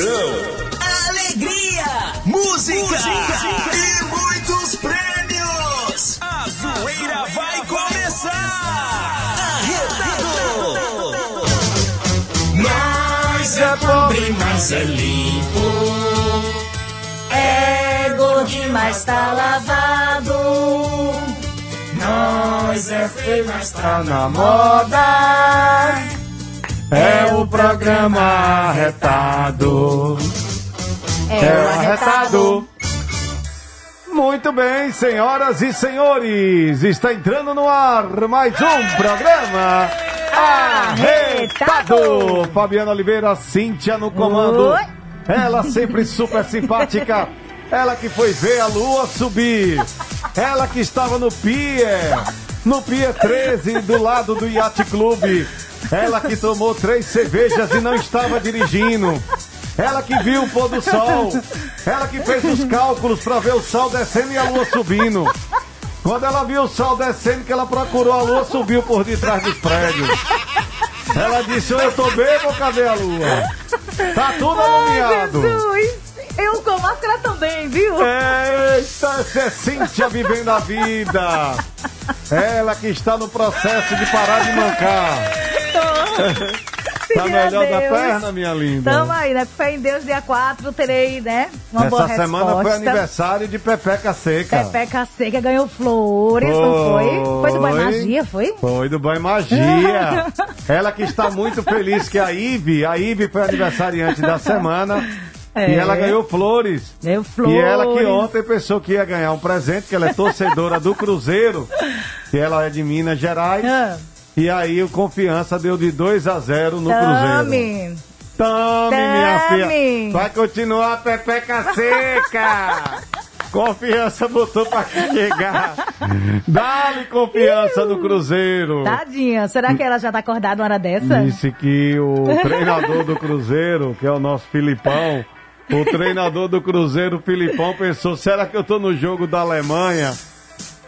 diversão, alegria, música, música. e muitos prêmios. A zoeira vai começar. Arretado. Nós é pobre, mas é limpo. É gordinho, mas tá lavado. Nós é feio, mas tá na moda. É o programa arretado. É o arretado. Muito bem, senhoras e senhores, está entrando no ar mais um programa Arretado. Fabiana Oliveira, Cíntia no comando. Oi. Ela sempre super simpática. Ela que foi ver a lua subir. Ela que estava no Pier. No Pier 13, do lado do Yacht Clube. Ela que tomou três cervejas e não estava dirigindo. Ela que viu o pôr do sol. Ela que fez os cálculos para ver o sol descendo e a lua subindo. Quando ela viu o sol descendo, que ela procurou a lua, subiu por detrás dos prédios. Ela disse, eu tô bebo ou cadê a lua? Tá tudo Ai, alumiado. Jesus! Eu com máscara também, viu? Eita, essa é Cíntia vivendo a vida. Ela que está no processo de parar de mancar. Tá melhor da perna, minha linda? Tamo aí, né? Fé em Deus, dia 4, terei, né? Uma boa Essa semana foi aniversário de Pepeca Seca. Pepeca Seca ganhou flores, não foi? Foi do Boa Foi. Magia, foi? Foi do Banho Magia. Ela que está muito feliz que a Ive, a Ive foi aniversariante da semana. É. E ela ganhou flores. Ganhou flores. E ela que ontem pensou que ia ganhar um presente, que ela é torcedora do Cruzeiro, que ela é de Minas Gerais. Ah. E aí o Confiança deu de 2 a 0 no Cruzeiro. Tame. Tome, minha filha. Vai continuar a Pepeca Seca. Confiança botou pra chegar. Dá-lhe confiança no Cruzeiro. Tadinha, será que ela já tá acordada uma hora dessa? Disse que o treinador do Cruzeiro, que é o nosso Filipão, o treinador do Cruzeiro, Filipão, pensou: será que eu tô no jogo da Alemanha?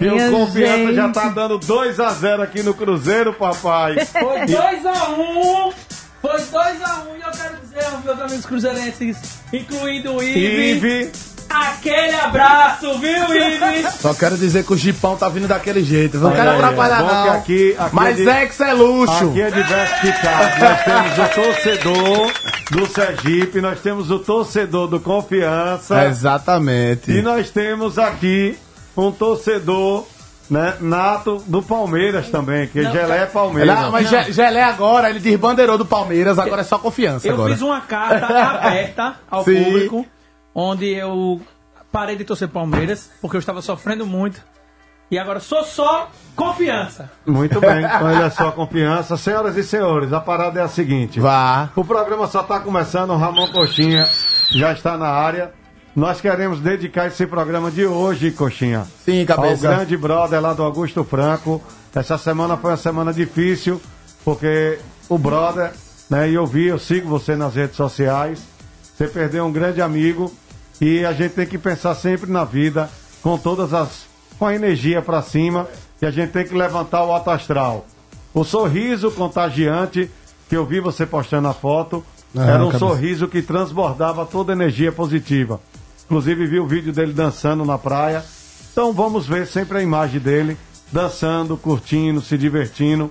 E o Confiança gente. já tá dando 2 a 0 aqui no Cruzeiro, papai. Foi 2x1. Foi 2x1 e eu quero dizer aos meus amigos cruzeirenses, incluindo o Ive, Ive, aquele abraço, viu, Ive? Só quero dizer que o Gipão tá vindo daquele jeito. Não quero atrapalhar, é não. que aqui- aqui Mas é de- é que é luxo. Aqui é diversificado. Nós temos o torcedor do Sergipe, nós temos o torcedor do Confiança. Exatamente. E nós temos aqui um torcedor né, nato do Palmeiras também, que Gelé é Palmeiras. Não, mas Ge- Gelé agora, ele desbandeirou do Palmeiras, agora é só confiança Eu agora. fiz uma carta aberta ao Sim. público, onde eu parei de torcer Palmeiras, porque eu estava sofrendo muito. E agora sou só confiança. Muito bem, é só confiança. Senhoras e senhores, a parada é a seguinte. Vá. O programa só está começando, o Ramon Coxinha já está na área. Nós queremos dedicar esse programa de hoje, Coxinha, Sim, ao cabeça. grande brother lá do Augusto Franco. Essa semana foi uma semana difícil, porque o brother, né, e eu vi, eu sigo você nas redes sociais, você perdeu um grande amigo e a gente tem que pensar sempre na vida com todas as com a energia para cima e a gente tem que levantar o alto astral. O sorriso contagiante que eu vi você postando a foto Ah, era um cabeça. sorriso que transbordava toda a energia positiva. Inclusive vi o vídeo dele dançando na praia. Então vamos ver sempre a imagem dele dançando, curtindo, se divertindo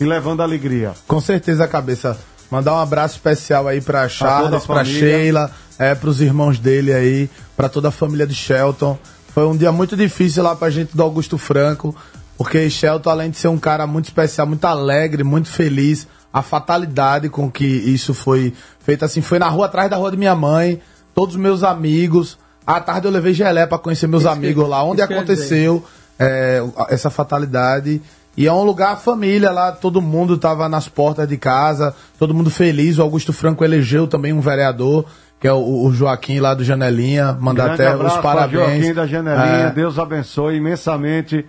e levando alegria. Com certeza, cabeça. Mandar um abraço especial aí pra Charles, pra família. Sheila, é, pros irmãos dele aí, pra toda a família de Shelton. Foi um dia muito difícil lá pra gente do Augusto Franco, porque Shelton, além de ser um cara muito especial, muito alegre, muito feliz, a fatalidade com que isso foi feito assim, foi na rua atrás da rua de minha mãe, todos os meus amigos. À tarde eu levei gelé pra conhecer meus amigos lá, onde isso que eu ia aconteceu é, essa fatalidade. E é um lugar família lá, todo mundo tava nas portas de casa, todo mundo feliz. O Augusto Franco elegeu também um vereador, que é o, o Joaquim lá do Janelinha. Mandar até os para parabéns. Joaquim da Janelinha. É, Deus abençoe imensamente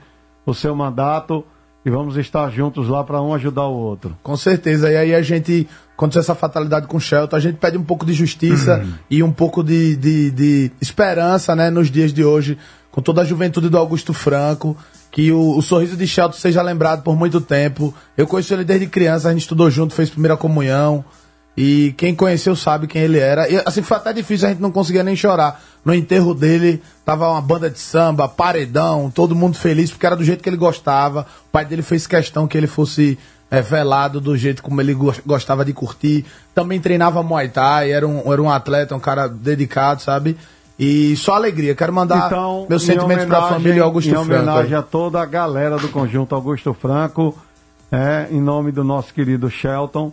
o seu mandato e vamos estar juntos lá para um ajudar o outro. com certeza. E aí a gente, aconteceu essa fatalidade com o Shelton, a gente pede um pouco de justiça Uhum. e um pouco de, de, de esperança, né, nos dias de hoje, com toda a juventude do Augusto Franco, que o, o sorriso de Shelton seja lembrado por muito tempo. Eu conheço ele desde criança, a gente estudou junto, fez primeira comunhão. E quem conheceu sabe quem ele era. E assim, foi até difícil, a gente não conseguia nem chorar. No enterro dele, tava uma banda de samba, paredão, todo mundo feliz, porque era do jeito que ele gostava. O pai dele fez questão que ele fosse é, velado do jeito como ele gostava de curtir. Também treinava Muay Thai, era um, era um atleta, um cara dedicado, sabe? E só alegria. Quero mandar então, meus sentimentos para a família Augusto Franco. Em homenagem a toda a galera do Conjunto Augusto Franco, é, em nome do nosso querido Shelton,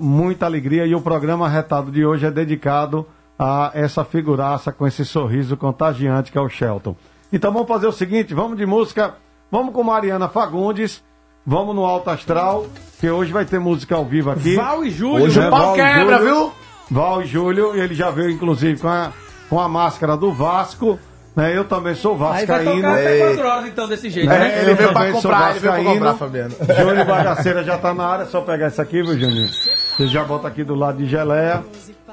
muita alegria. E o programa Retado de hoje é dedicado a essa figuraça com esse sorriso contagiante que é o Shelton. Então vamos fazer o seguinte, vamos de música, vamos com Mariana Fagundes, vamos no Alto Astral, que hoje vai ter música ao vivo aqui. Val e Júlio, hoje é, o pau quebra, viu? Val e Júlio, ele já veio inclusive com a com a máscara do Vasco. Né? Eu também sou vascaíno. Aí vai até 4 horas então desse jeito. É, né? ele veio pra comprar, ele veio pra comprar, Fabiano. Júnior Bagaceira já tá na área, só pegar isso aqui, viu, Juninho? Você já bota aqui do lado de Geleia,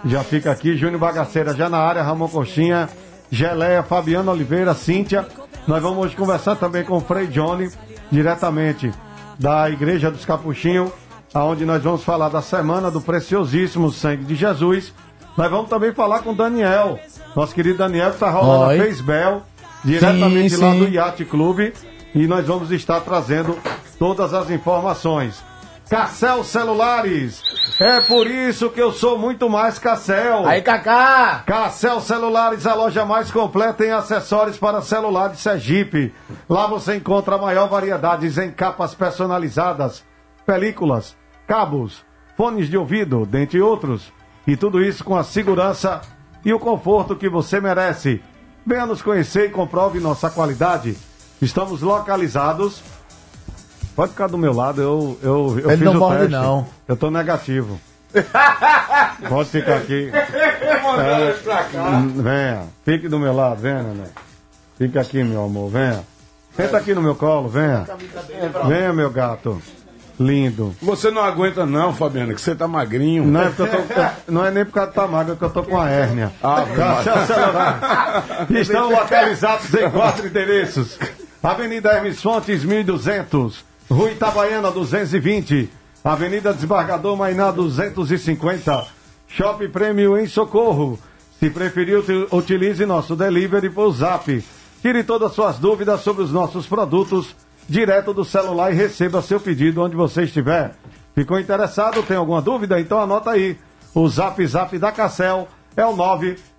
já fica aqui. Júnior Bagaceira já na área, Ramon Coxinha, Geleia, Fabiano Oliveira, Cíntia. Nós vamos hoje conversar também com o Frei Johnny, diretamente da Igreja dos Capuchinhos, aonde nós vamos falar da semana do preciosíssimo sangue de Jesus. Nós vamos também falar com o Daniel, nosso querido Daniel, está rolando Oi. a Facebel, diretamente sim, lá do Yacht Clube. E nós vamos estar trazendo todas as informações. Cassel Celulares. É por isso que eu sou muito mais Cassel. Aí, Cacá! Cassel Celulares, a loja mais completa em acessórios para celular de Sergipe. Lá você encontra a maior variedade em capas personalizadas, películas, cabos, fones de ouvido, dentre outros. E tudo isso com a segurança e o conforto que você merece. Venha nos conhecer e comprove nossa qualidade. Estamos localizados. Pode ficar do meu lado, eu, eu, eu Ele fiz não o morde, teste. não. Eu tô negativo. Pode ficar aqui. É, venha, fique do meu lado, venha, né? Fica aqui, meu amor, venha. Senta aqui no meu colo, venha. Venha, meu gato. Lindo. Você não aguenta não, Fabiano, que você tá magrinho. Não é, tô, não é nem por causa de tá magro, é que eu tô com a hérnia. Ah, Estão localizados em quatro endereços. Avenida Hermes Fontes, 1200. Rua Itabaiana, 220. Avenida Desembargador Mainá, 250. Shopping Prêmio em Socorro. Se preferir, utilize nosso delivery por zap. Tire todas as suas dúvidas sobre os nossos produtos direto do celular e receba seu pedido onde você estiver. Ficou interessado? Tem alguma dúvida? Então anota aí. O zap zap da Cassel é o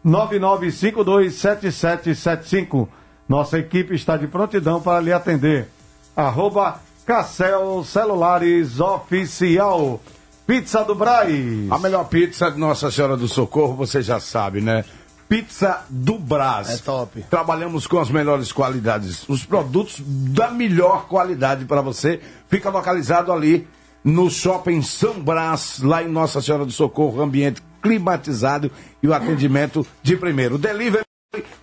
999527775. Nossa equipe está de prontidão para lhe atender. Arroba Cassel Celulares Oficial. Pizza do Braz. A melhor pizza de Nossa Senhora do Socorro, você já sabe, né? Pizza do Brás. É top. Trabalhamos com as melhores qualidades. Os produtos da melhor qualidade para você. Fica localizado ali no Shopping São Brás, lá em Nossa Senhora do Socorro, ambiente climatizado e o atendimento de primeiro. Delivery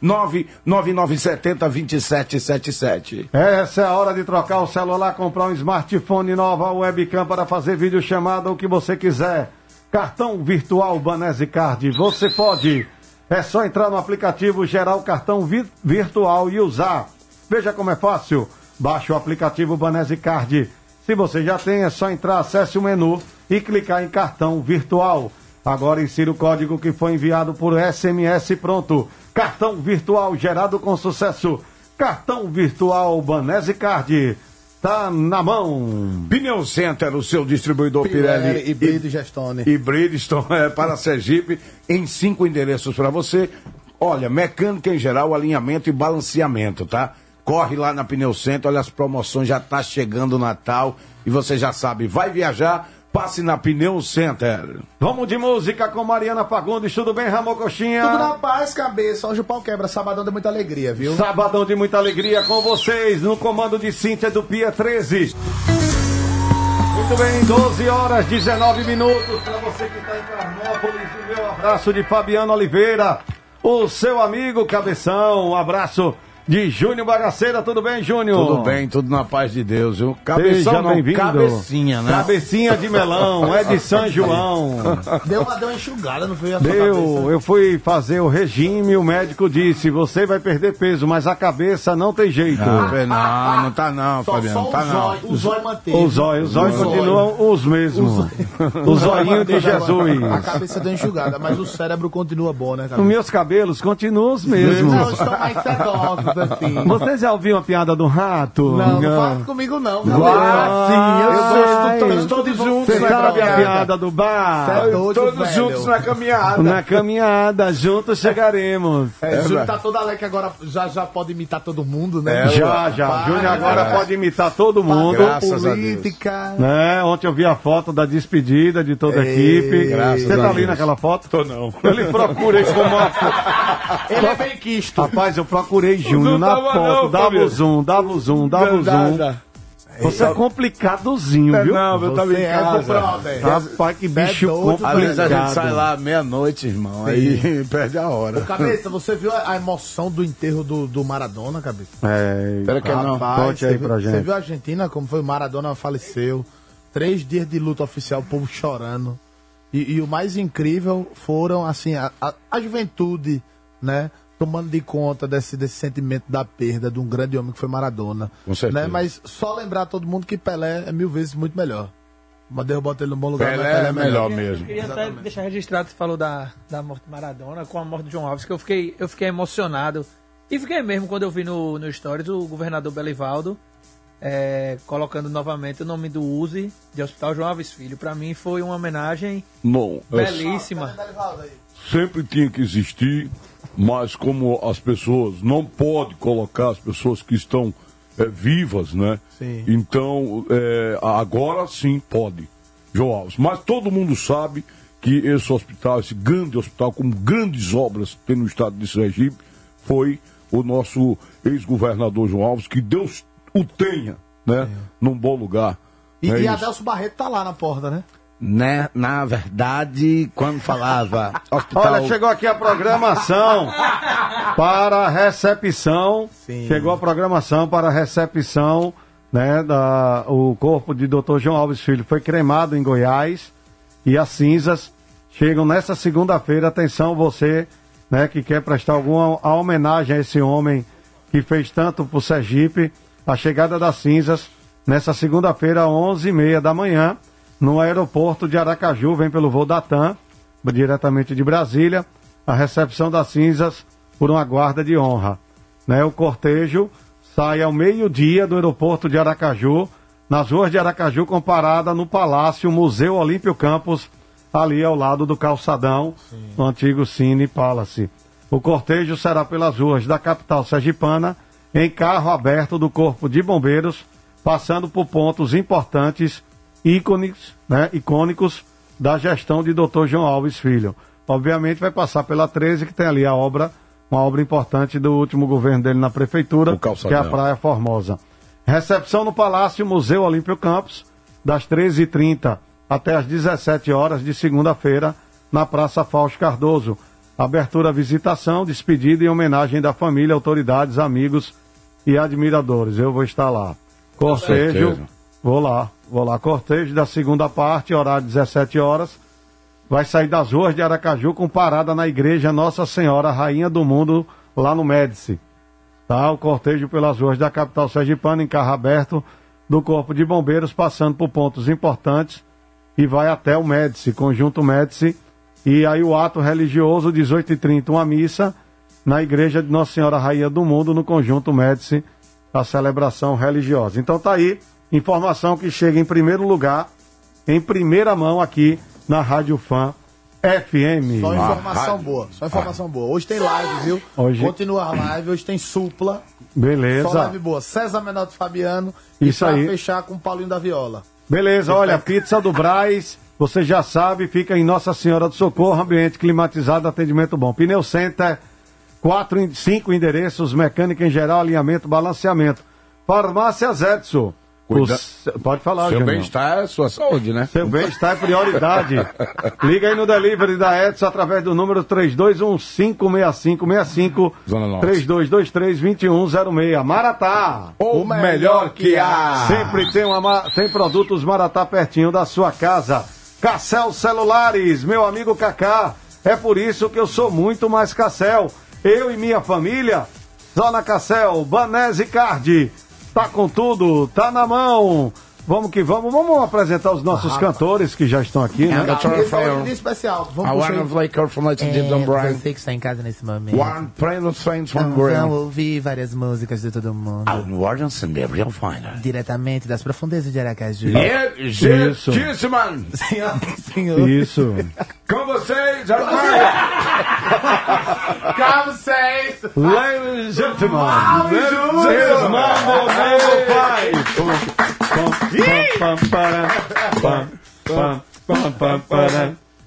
99970-2777. Essa é a hora de trocar o celular, comprar um smartphone nova, webcam para fazer videochamada, o que você quiser. Cartão virtual Banese Card, você pode. É só entrar no aplicativo, gerar o cartão vi virtual e usar. Veja como é fácil. Baixe o aplicativo Banese Card. Se você já tem, é só entrar, acesse o menu e clicar em cartão virtual. Agora insira o código que foi enviado por SMS pronto. Cartão virtual gerado com sucesso. Cartão virtual Banese Card tá na mão. Pneu Center, o seu distribuidor Pirelli, Pirelli e Bridgestone. E Bridgestone é, para Sergipe, em cinco endereços para você. Olha, mecânica em geral, alinhamento e balanceamento, tá? Corre lá na Pneu Center, olha as promoções, já tá chegando o Natal e você já sabe, vai viajar, Passe na Pneu Center. Vamos de música com Mariana Fagundes. Tudo bem, Ramon Coxinha? Tudo na paz, cabeça. Hoje o pau quebra. Sabadão de muita alegria, viu? Sabadão de muita alegria com vocês. No comando de Cíntia do Pia 13. Muito bem, 12 horas 19 minutos. Para você que está em Carnópolis, o meu abraço de Fabiano Oliveira. O seu amigo Cabeção. Um abraço de Júnior Bagaceira. Tudo bem, Júnior? Tudo bem, tudo na paz de Deus, viu? Cabeção Seja não, bem-vindo. cabecinha, né? Cabecinha de melão, é de São João. Deu uma, deu uma enxugada, não foi a Deu, cabeça? eu fui fazer o regime, o médico disse, você vai perder peso, mas a cabeça não tem jeito. Não, não, não tá não, Só, Fabiano, só tá o não. zóio, o zóio manteve. Os olhos, os olhos O zóio. continuam os mesmos. O zoinho de A Jesus. cabeça deu enxugada, mas o cérebro continua bom, né, Os cara? meus cabelos continuam os Não, mesmos. estão mais sedosos, assim. Você já ouviu a piada do rato? Não, não fala comigo não. Ah, sim, eu sou todos, todos juntos Você na sabe a piada do bar? É doido, Todos velho. juntos na caminhada. Na caminhada, juntos chegaremos. É, É, Júnior tá todo alegre agora, já, já pode imitar todo mundo, né? É, Já, já. Para, Júnior agora é. pode imitar todo mundo. Graças a Deus. política. Né? Ontem eu vi a foto da despedida de toda a equipe. graças Você a tá ali naquela foto? Tô não. Ele procura isso como uma... Ele é bem quisto. Rapaz, eu procurei Júnior Não na foto. dava o zoom, dava o zoom, dava o zoom. Você é complicadozinho, viu? Não, eu tava em é casa. Rapaz, que bicho doido, Às vezes a gente complicado. sai lá meia-noite, irmão, aí perde a hora. Cabeça, você viu a emoção do enterro do, do Maradona, cabeça? É, Espera que não. Conte aí você viu, pra gente. Você viu a Argentina, como foi? O Maradona faleceu. Três dias de luta oficial, o povo chorando. E, e o mais incrível foram, assim, a, a, a juventude, né? Tomando de conta desse, desse sentimento da perda de um grande homem que foi Maradona. Com certeza. Né? Mas só lembrar todo mundo que Pelé é mil vezes muito melhor. Madeira bota ele no bom lugar, Pelé mas é melhor Eu mesmo. queria até deixar registrado que você falou da, da morte de Maradona com a morte de João Alves, que eu fiquei, eu fiquei emocionado. E fiquei mesmo quando eu vi no, no Stories o governador Belivaldo é, colocando novamente o nome do USE de Hospital João Alves Filho. Para mim foi uma homenagem Não, é belíssima. sempre tinha que existir, mas como as pessoas não pode colocar as pessoas que estão eh, vivas, né? Sim. Então eh, agora sim pode, João Alves. Mas todo mundo sabe que esse hospital, esse grande hospital com grandes obras que tem no estado de Sergipe, foi o nosso ex-governador João Alves, que Deus o tenha, né? Num bom lugar. E, É e. Adelso Barreto tá lá na porta, né? Né, na verdade, quando falava hospital... Olha, chegou aqui a programação para a recepção. Sim. Chegou a programação para a recepção, né, da o corpo de Dr. João Alves Filho foi cremado em Goiás e as cinzas chegam nessa segunda-feira. Atenção você, né, que quer prestar alguma a homenagem a esse homem que fez tanto por Sergipe, a chegada das cinzas nessa segunda-feira, às 11h30 da manhã, no aeroporto de Aracaju, vem pelo voo da TAM, diretamente de Brasília, a recepção das cinzas por uma guarda de honra. Né, o cortejo sai ao meio-dia do aeroporto de Aracaju, nas ruas de Aracaju, com parada no Palácio Museu Olímpio Campos, ali ao lado do calçadão, no antigo Cine Palace. O cortejo será pelas ruas da capital sergipana, em carro aberto do Corpo de Bombeiros, passando por pontos importantes, ícones, né, icônicos da gestão de Dr. João Alves Filho. Obviamente vai passar pela 13, que tem ali a obra, uma obra importante do último governo dele na prefeitura, que é a. Praia Formosa. Recepção no Palácio Museu Olímpio Campos, das 13h30 até as 17 horas de segunda-feira, na Praça Fausto Cardoso. Abertura, visitação, despedida e homenagem da família, autoridades, amigos e admiradores. Eu vou estar lá. Cortejo, certeza. vou lá, vou lá. Cortejo da segunda parte, horário 17 horas. Vai sair das ruas de Aracaju com parada na igreja Nossa Senhora, Rainha do Mundo, lá no Médici. Tá? O cortejo pelas ruas da capital sergipana em carro aberto do Corpo de Bombeiros, passando por pontos importantes e vai até o Médici, Conjunto Médici. E aí o ato religioso, 18h30, uma missa na igreja de Nossa Senhora Rainha do Mundo, no Conjunto Médici, a celebração religiosa. Então tá aí, informação que chega em primeiro lugar, em primeira mão aqui na Rádio Fã FM. Só Ah, informação rádio. boa, só informação boa. Hoje tem live, viu? Hoje- Continua a live, hoje tem supla. Só Beleza. live boa. César Menotti Fabiano. E Isso pra aí. fechar com o Paulinho da Viola. Beleza, olha, pizza do Braz, você já sabe, fica em Nossa Senhora do Socorro, ambiente climatizado, atendimento bom. Pneu Center, quatro, cinco endereços, mecânica em geral, alinhamento, balanceamento. Farmácias Edson, Cuida- Pode falar, Seu bem-estar é sua saúde, né? Seu bem-estar é prioridade. Liga aí no delivery da Edson através do número 32156565 Zona Norte. 32232106. Maratá. O melhor que há. Sempre tem, uma, ma- tem produtos Maratá pertinho da sua casa. Cassel Celulares, meu amigo Cacá. É por isso que eu sou muito mais Cassel. Eu e minha família, só na Cassel, Banese Card. Tá com tudo, tá na mão. Vamos que vamos. Vamos apresentar os nossos cantores que já estão aqui, né? Friend. especial. I Vamos puxar wanna play Kurt from Let's Dip Don Brian. Você que está em casa nesse momento. One friend friends from Então, Brian. vamos ouvir várias músicas de todo mundo. Out Warden and Gabriel Finer. Diretamente das profundezas de Aracaju. Yeah, Isso. Gentlemen, Senhor, senhor. Isso. com vocês. Como vocês? Ladies and gentlemen, ladies and Mambo Number 5.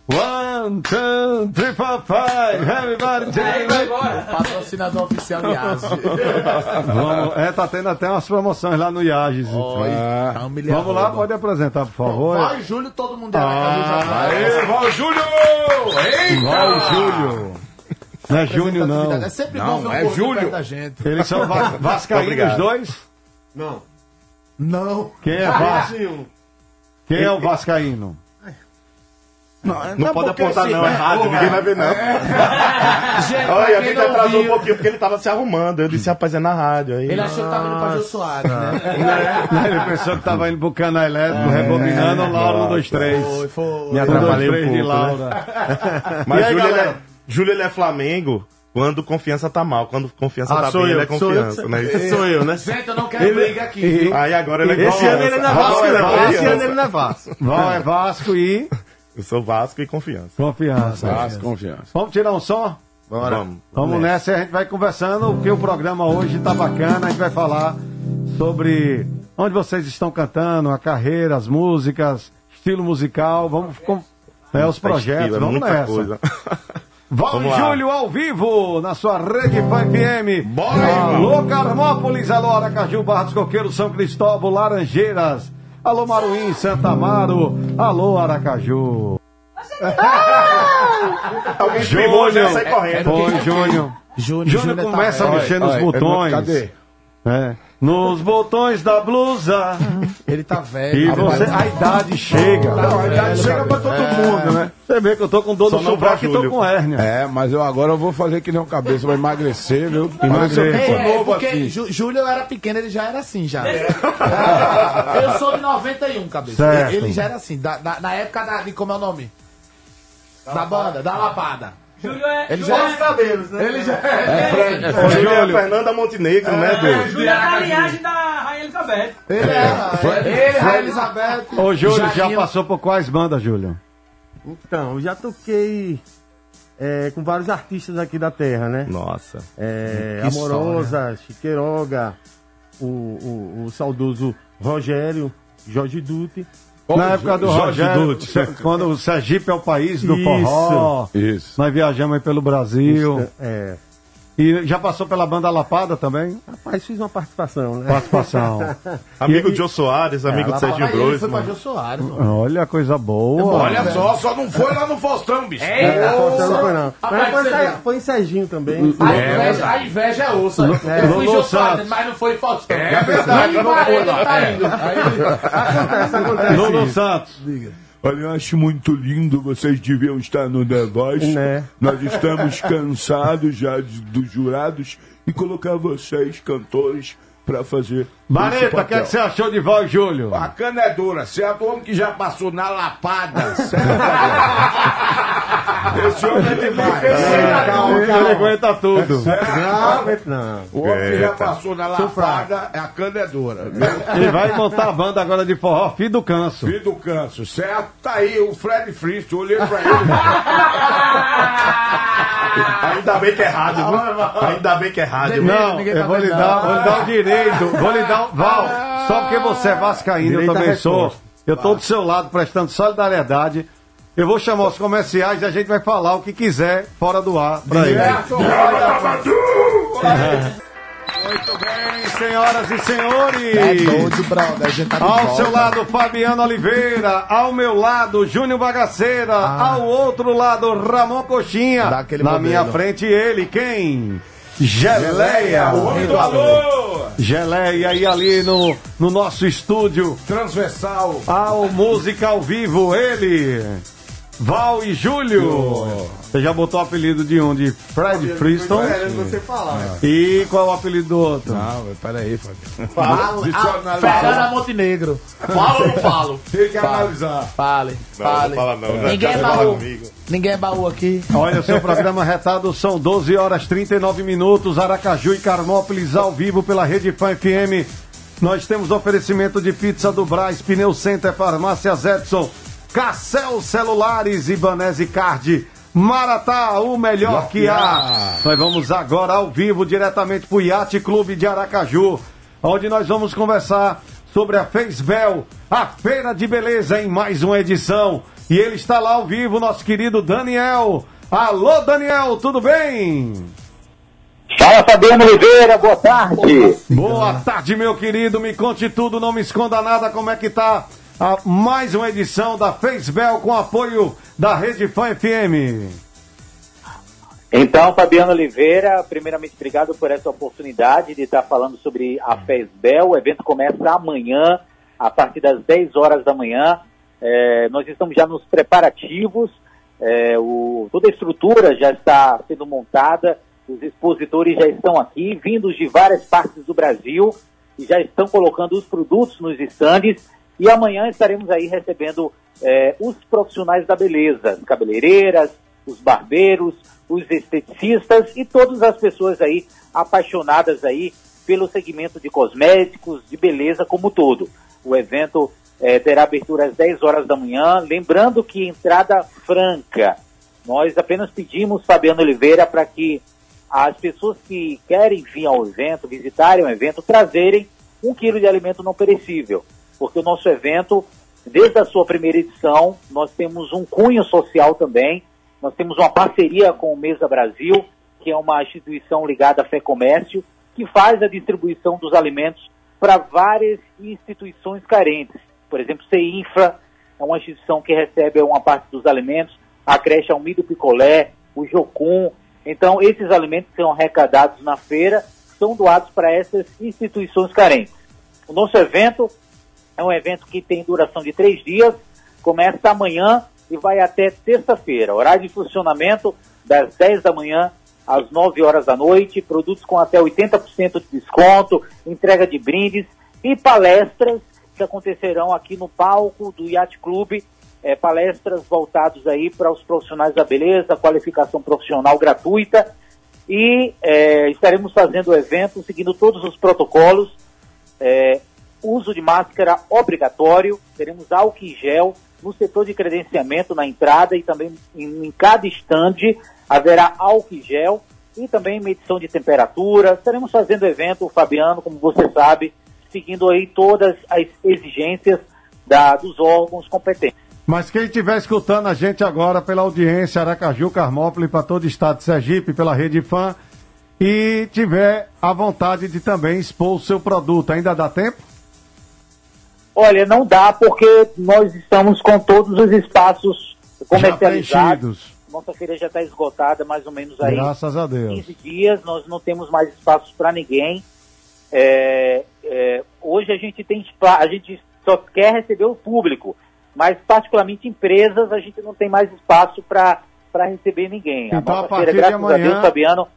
One, two, three, four, five. Everybody take it. Patrocinador oficial de Asi. Vamos, é, tá tendo até umas promoções lá no Iages. Tá humilhando. Vamos lá, pode apresentar, por favor. Vai, Júlio, todo mundo é vai. Aê, Val Júlio! Eita! Vai, Júlio. Não é Júnior, não. É sempre Não, bom ver um é gordinho Júlio. perto da gente. Eles são va vascaínos, Obrigado. dois? Não. Quem é Vasco? Quem é o vascaíno? Não, pode porque apontar assim, não, é rádio, ninguém vai ver não. Olha, a gente atrasou um pouquinho porque ele tava se arrumando. Eu disse, rapaz, é na rádio. Aí, Ele achou que tava indo pra Jô Soares, né? Ele pensou que tava indo pro cano elétrico, rebobinando, Laura, um, dois, três. Foi, foi. Me atrapalhei um de pouco, né? Laura. Mas E aí, Júlio, ele é, Júlio, ele é Flamengo quando confiança tá mal. Quando confiança Ah, tá sou bem, eu, ele é sou eu. confiança. Né? Sou eu, né? Gente, eu não quero briga aqui. Aí agora ele é Esse confiança. ano ele não é Vasco, ele é não. confiança. Esse ano ele não é Vasco. Val é Vasco e Eu sou Vasco e confiança. confiança. Faz confiança. Vamos tirar um som? Vamos. Vamos nessa e a gente vai conversando, porque o programa hoje tá bacana, a gente vai falar sobre onde vocês estão cantando, a carreira, as músicas, estilo musical, vamos com é, os projetos, Estilo, é vamos nessa. Val. Júlio ao vivo, na sua rede Fã FM. Bora! Alô, Carmópolis, alô, Aracaju, Barra dos Coqueiros, São Cristóvão, Laranjeiras. Alô, Maruim, Santa Amaro. Alô, Aracaju. Alguém espirrou, já sai correndo. Foi, Júnior. Júnior, Júnior começa a mexer nos botões. Cadê? É. Nos botões da blusa. Ele tá velho. E você, a idade chega. Não, a idade chega pra todo mundo, né? Você vê que eu tô com dor Só no sovaco e tô com hérnia. É, mas eu agora eu vou fazer que nem um cabeça, vou emagrecer, viu? Emagrecer. É, tô novo porque assim. Jú- Júlio eu era pequeno, ele já era assim já. eu sou de 91, cabeça. Certo. Ele já era assim, da- da- na época da, de como é o nome? Da banda, da lapada. Júlio é. Ele já sabemos, né? Ele já É, Fred, é Ô, Fred. Júlio é Fernanda Montenegro, né, doido? Júlio é a linhagem da Rainha Elizabeth. Ele era. Ele, a Elizabeth. Ô, Júlio, já passou por quais bandas, Júlio? Então, eu já toquei é, com vários artistas aqui da terra, né? Nossa. É, Amorosa, Chiqueiroga, o, o, o saudoso Rogério, Jorge Dutti. Na época do Jorge Rogério, Dutti. quando o Sergipe é o país do Isso. forró. Isso. Nós viajamos aí pelo Brasil. É, E já passou pela banda Lapada também? rapaz, fiz uma participação, né? Participação. Amigo de Jô Soares, amigo Lá de Serginho ele foi pra Grosso. Jô Soares, mano. Olha, coisa boa. Olha só, só não foi lá no Faustão, bicho. É, Faustão não foi não. Rapaz, Mas foi, em em Serginho também. A inveja, a inveja é osso. Eu fui Jô Soares, mas não foi Faustão. É verdade, Nem não foi lá, tá é. indo. Aí- Lulu Santos. Olha, eu acho muito lindo, vocês deviam estar no The Voice. Né? Nós estamos cansados já dos jurados e colocar vocês, cantores, para fazer. Esse Bareta, o que, é que você achou de Val Júlio? Bacana é dura, certo? O homem que já passou na lapada, certo? Esse homem é demais. Ele aguenta tudo. Não. O homem que já passou na lapada é a cana é dura. Ele vai montar a banda agora de forró, Filho do Canso. Filho do câncer, certo? Tá aí o Fred Frist, eu olhei pra ele. Ainda bem que é rádio, viu? Ainda bem que é viu? Não, eu vou lhe, dar, vou lhe dar o direito. Vou lhe dar o. Val, só porque você é vascaíno, eu também sou. Eu tô do seu lado prestando solidariedade. Eu vou chamar os comerciais e a gente vai falar o que quiser fora do ar pra ele. Muito bem, senhoras e senhores. É doido, brother. A gente tá Ao volta. seu lado, Fabiano Oliveira. Ao meu lado, Júnior Bagaceira. Ao outro lado, Ramon Coxinha. Ah. Na modelo. minha frente, ele, quem? Geleia. O homem do alô. Geleia e ali no, no nosso estúdio, Transversal. ao Música ao Vivo, ele, Val e Júlio. Você já botou o apelido de um? De Fred Friston? você falar. E qual é o apelido do outro? Não, peraí, Fábio. Fala, ah. Fernanda Montenegro. Fala ou não falo? Tem que analisar. Fale, Não, fale. não fala não. Ninguém é baú. Ninguém é baú aqui. Olha, seu programa retado são 12 horas 39 minutos, Aracaju e Carmópolis ao vivo pela Rede Fã FM. Nós temos oferecimento de pizza do Braz, Pneu Center, Farmácias Edson, Cassel Celulares e Banese Card. Maratá, o melhor que há. Nós vamos agora ao vivo diretamente para o Iate Clube de Aracaju, onde nós vamos conversar sobre a Feisbel, a Feira de Beleza em mais uma edição. E ele está lá ao vivo, nosso querido Daniel. Alô, Daniel, tudo bem? Fala Fabiano Oliveira, boa tarde. Boa tarde, meu querido. Me conte tudo, não me esconda nada. Como é que tá a mais uma edição da Feisbel com apoio da Rede Fã FM? Então, Fabiano Oliveira, primeiramente obrigado por essa oportunidade de estar falando sobre a FESBEL. O evento começa amanhã, a partir das 10 horas da manhã. É, nós estamos já nos preparativos, é, o- toda a estrutura já está sendo montada, os expositores já estão aqui, vindos de várias partes do Brasil, e já estão colocando os produtos nos estandes. E amanhã estaremos aí recebendo é, os profissionais da beleza, as cabeleireiras, os barbeiros, os esteticistas e todas as pessoas aí apaixonadas aí pelo segmento de cosméticos, de beleza como um todo. O evento eh, terá abertura às 10 horas da manhã, lembrando que entrada franca. Nós apenas pedimos, Fabiano Oliveira, para que as pessoas que querem vir ao evento, visitarem o evento, trazerem um quilo de alimento não perecível. Porque o nosso evento, desde a sua primeira edição, nós temos um cunho social também. Nós temos uma parceria com o Mesa Brasil, que é uma instituição ligada à Fé Comércio, que faz a distribuição dos alimentos para várias instituições carentes. Por exemplo, CEINFRA é uma instituição que recebe uma parte dos alimentos, a creche Almido Picolé, o Jocum. Então, esses alimentos que são arrecadados na feira são doados para essas instituições carentes. O nosso evento é um evento que tem duração de três dias, começa amanhã e vai até terça-feira. Horário de funcionamento das 10 da manhã às 9 horas da noite, produtos com até 80% de desconto, entrega de brindes e palestras que acontecerão aqui no palco do Yacht Clube, eh, palestras voltadas aí para os profissionais da beleza, qualificação profissional gratuita. E eh, estaremos fazendo o evento seguindo todos os protocolos, eh, uso de máscara obrigatório, teremos álcool em gel no setor de credenciamento na entrada e também em, em cada estande haverá álcool em gel e também medição de temperatura. Estaremos fazendo evento, Fabiano, como você sabe, seguindo aí todas as exigências da- dos órgãos competentes. Mas quem estiver escutando a gente agora pela audiência Aracaju, Carmópolis, para todo o estado de Sergipe, pela Rede Fã, e tiver a vontade de também expor o seu produto, ainda dá tempo? Olha, não dá porque nós estamos com todos os espaços comercializados. preenchidos. Nossa feira já está esgotada mais ou menos aí. Graças a Deus. 15 dias, nós não temos mais espaços para ninguém. É, é, hoje a gente tem a gente só quer receber o público, mas particularmente empresas a gente não tem mais espaço para receber ninguém. Então, a nossa partir feira, de graças amanhã- a Deus, Fabiano,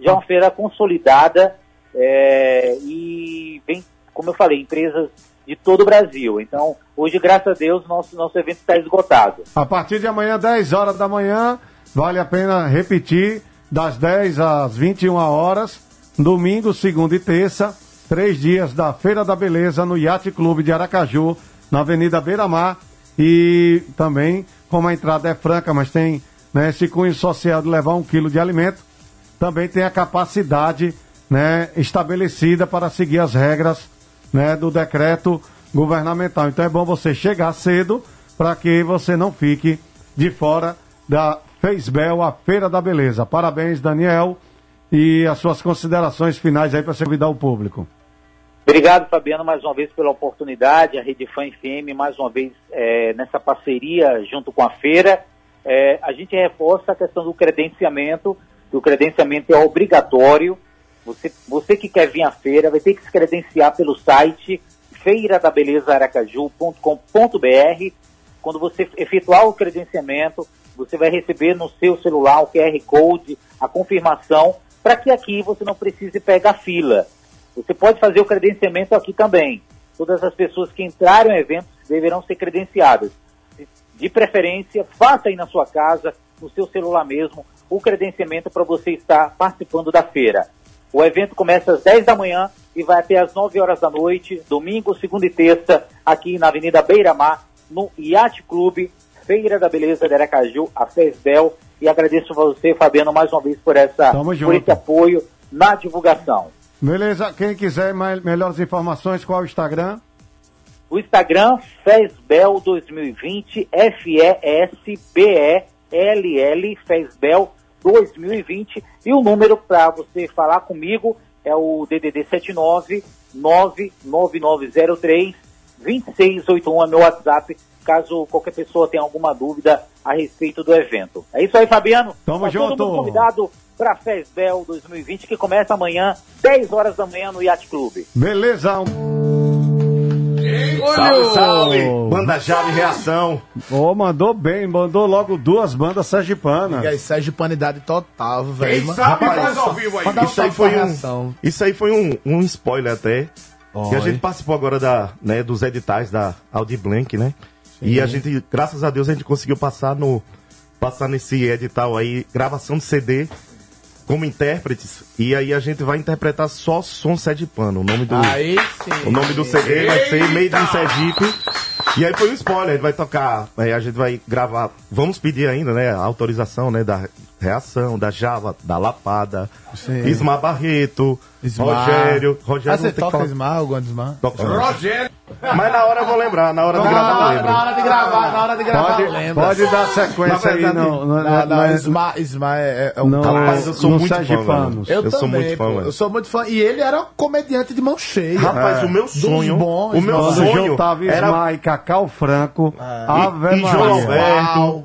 já é uma feira consolidada é, e vem, como eu falei, empresas de todo o Brasil. Então, hoje, graças a Deus, nosso, nosso evento está esgotado. A partir de amanhã, 10 horas da manhã, vale a pena repetir, das 10 às 21 horas, domingo, segunda e terça, três dias da Feira da Beleza no Yacht Clube de Aracaju, na Avenida Beira Mar. E também, como a entrada é franca, mas tem né, esse cunho social de levar um quilo de alimento, também tem a capacidade né, estabelecida para seguir as regras né, do decreto governamental. Então é bom você chegar cedo para que você não fique de fora da Feisbel, a Feira da Beleza. Parabéns, Daniel. e as suas considerações finais aí para você convidar o público. Obrigado, Fabiano, mais uma vez pela oportunidade. A Rede Fã FM, mais uma vez, é, nessa parceria junto com a feira. É, a gente reforça a questão do credenciamento, que o credenciamento é obrigatório. Você, você que quer vir à feira vai ter que se credenciar pelo site feiradabelezaaracaju.com.br. Quando você efetuar o credenciamento, você vai receber no seu celular o QR Code, a confirmação, para que aqui você não precise pegar fila. Você pode fazer o credenciamento aqui também. Todas as pessoas que entrarem no evento deverão ser credenciadas. De preferência, faça aí na sua casa, no seu celular mesmo, o credenciamento para você estar participando da feira. O evento começa às 10 da manhã e vai até às 9 horas da noite, domingo, segunda e terça, aqui na Avenida Beira Mar, no Yacht Clube, Feira da Beleza de Aracaju, a FESBEL. E agradeço a você, Fabiano, mais uma vez por, essa, por esse apoio na divulgação. Beleza? Quem quiser mais, melhores informações, qual é o Instagram? O Instagram, FESBEL 2020, F-E-S-B-E-L-L, FESBEL 2020. E o número para você falar comigo é o DDD 79 99903 2681 é meu WhatsApp, caso qualquer pessoa tenha alguma dúvida a respeito do evento. É isso aí, Fabiano. Tamo Tá junto. Todo mundo convidado para a FESBEL 2020, que começa amanhã, 10 horas da manhã, no Yacht Clube. Beleza. Salve, salve! Banda Jave Reação. Ô, mandou bem, mandou logo duas bandas sergipanas. E aí, Sérgio Panidade total, velho. Quem sabe faz ao vivo aí. Mandar Isso aí foi um, isso aí foi um, um spoiler até. Que a Oi. gente participou agora da, né, dos editais da Audi Blank, né? E a gente, graças a Deus, a gente conseguiu passar no passar nesse edital aí, gravação de CD como intérpretes. E aí a gente vai interpretar só som sergipano. O nome do Aí sim. o nome do CD vai ser Made in Sergipe. E aí foi um spoiler, a gente vai tocar, aí a gente vai gravar, vamos pedir ainda, né, a autorização, né, da reação, da Java, da Lapada, Sim. Ismar Barreto, Ismar. Rogério, Rogério Ah, não você toca falar. Ismar, algum Ismar? Toca- Rogério. Mas na hora eu vou lembrar, na hora de gravar eu hora, lembro. na hora de gravar, na hora de gravar, Pode, lembra. pode dar sequência aí no, no, Não, não, no- Ismar, Ismar é, é um no- Rapaz, eu sou muito fã. Eu, Eu sou também, muito fã. Eu sou muito fã. E ele era um comediante de mão cheia. Rapaz, É. o meu sonho, bons, o meu sonho era Ismar e Cacau Franco, Ave e João. Alberto,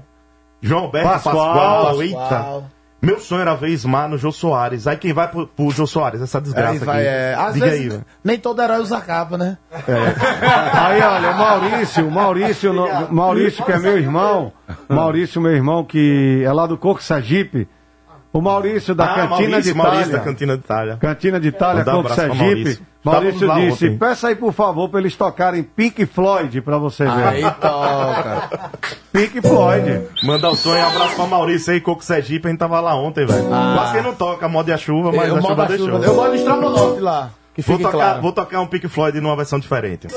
João Alberto Pascoal. Pascoal, Pascoal. eita. Meu sonho era ver Ismar no Jô Soares. Aí quem vai pro, pro Jô Soares? Essa desgraça Aí vai, aqui. é, às Diga vezes, aí, velho. nem todo herói usa capa, né? Aí, olha, o Maurício, o Maurício, no- Maurício, que é meu irmão, Maurício, meu irmão, que é lá do Coco Sergipe, o Maurício da Ah, Cantina Maurício, de Maurício Itália. da Cantina de Itália. Cantina de Itália, Mandar um pra Sergipe. Maurício. Maurício lá disse: ontem. peça aí, por favor, pra eles tocarem Pink Floyd pra você ver. Aí toca. Pink Floyd. Mandar o sonho, abraço pra Maurício aí, Coco Sergipe, a gente tava lá ontem, velho. Quase que não toca moda e a chuva, mas eu, a modo chuva a deixou. chuva. eu gosto de estrogonofe lá. Vou tocar, claro. vou tocar um Pink Floyd numa versão diferente.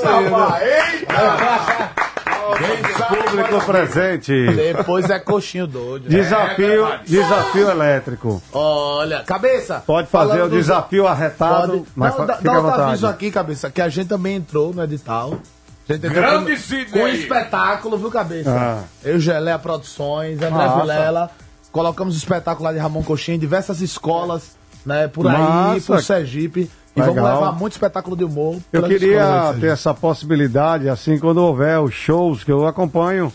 Público presente. Depois é coxinho doido. Desafio, desafio elétrico. Olha, cabeça. Pode fazer o do- desafio arretado, Pode. mas Não, dá, fica dá à outro aviso aqui, cabeça, que a gente também entrou no edital. Grande Sidney com um aí. espetáculo, viu, cabeça? Ah. Eu, Gelé Produções, André Massa. Vilela. Colocamos o espetáculo lá de Ramon Coxinha em diversas escolas, né, por aí, Massa. por Sergipe. E Legal. vamos levar muito espetáculo de humor. Eu queria ter essa possibilidade, assim, quando houver os shows que eu acompanho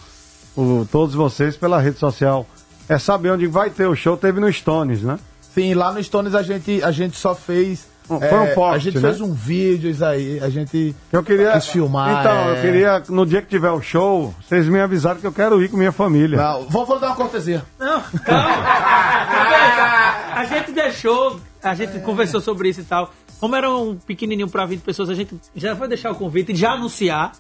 o- todos vocês pela rede social. É saber onde vai ter o show, teve no Stones, né? Sim, lá no Stones a gente, a gente só fez. Foi é, um post, A gente né? fez um vídeo, isso aí. A gente Eu queria. quis filmar. Então, é. eu queria, no dia que tiver o show, vocês me avisaram que eu quero ir com minha família. Não, vou, vou dar uma cortesia. Não, calma. A gente deixou, a gente conversou sobre isso e tal. Como era um pequenininho para 20 pessoas, a gente já vai deixar o convite e já anunciar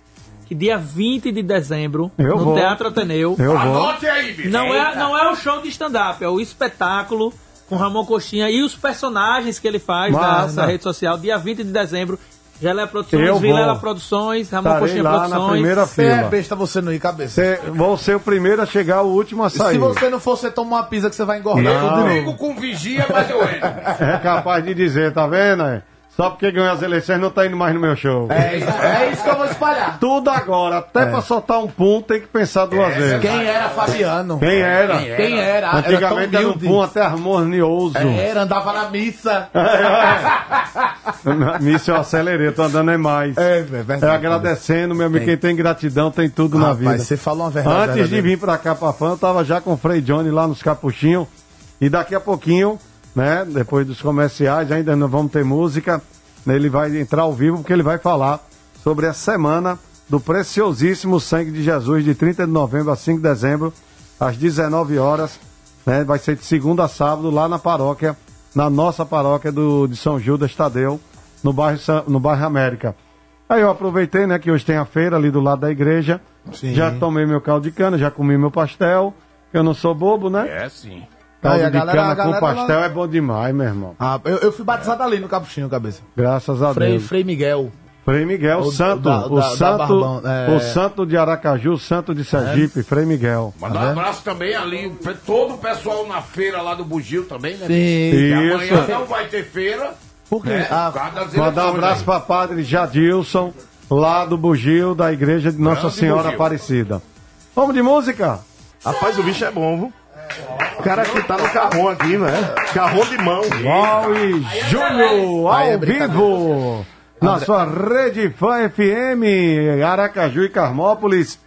que dia 20 de dezembro, Eu no vou. Teatro Ateneu, Eu vou. Anote aí, bicho. não é, não é o show de stand-up, é o espetáculo com Ramon Coxinha e os personagens que ele faz na, na rede social, dia 20 de dezembro. Geléia Produções, Eu vou. Vilela Produções, Ramon Estarei Coxinha lá na Produções. primeira Você é fila. besta você não ir, cabeça. Cê- vou ser o primeiro a chegar, o último a sair. Se você não for, você toma uma pizza que você vai engordar Não. Comigo novo. com vigia, mas eu entro. É capaz de dizer, tá vendo? É? Só porque ganhou as eleições não tá indo mais no meu show. É, isso- é isso que eu vou espalhar. Tudo agora, até É. pra soltar um pum tem que pensar duas vezes. Quem era Fabiano? Quem era? Quem era? Antigamente era, tão um pum até harmonioso. Era, andava na missa. Nisso eu acelerei, tô andando é mais. É, é verdade. É agradecendo, meu amigo. Quem tem gratidão tem tudo na Rapaz, vida. você falou uma verdade Antes de vir pra cá pra fã, eu tava já com o Frei Johnny lá nos Capuchinhos. E daqui a pouquinho, né, depois dos comerciais, ainda não vamos ter música. Ele vai entrar ao vivo porque ele vai falar sobre a semana do preciosíssimo sangue de Jesus, de 30 de novembro a 5 de dezembro, às 19 horas. Né, vai ser de segunda a sábado lá na paróquia, na nossa paróquia do, de São Judas Tadeu, no bairro, no bairro América. Aí eu aproveitei, né, que hoje tem a feira ali do lado da igreja. Sim. Já tomei meu caldo de cana, já comi meu pastel. Eu não sou bobo, né? É sim. Caldo Aí, a de galera- cana a galera com pastel lá- é bom demais, meu irmão. Ah, eu, eu fui batizado ali no Capuchinho, cabeça. Graças a Frei, Deus. Frei Miguel. Frei Miguel, O- santo, da- o da- da santo, Barbão, é. o santo de Aracaju, o santo de Sergipe, Frei Miguel. Mandar um abraço também ali, todo o pessoal na feira lá do Bugio também, né? Sim. E amanhã Isso. não vai ter feira. Por quê? Né? Ah, Mandar um abraço para padre Jadilson, lá do Bugio, da igreja de Nossa Grande Senhora Bugio. Aparecida. Vamos de música? Rapaz, o bicho é bom, viu? O cara que tá no carrão aqui, né? Carrão de mão. Val e Júnior, é ao brincadeira. vivo, na André- sua rede Fã FM, Aracaju e Carmópolis.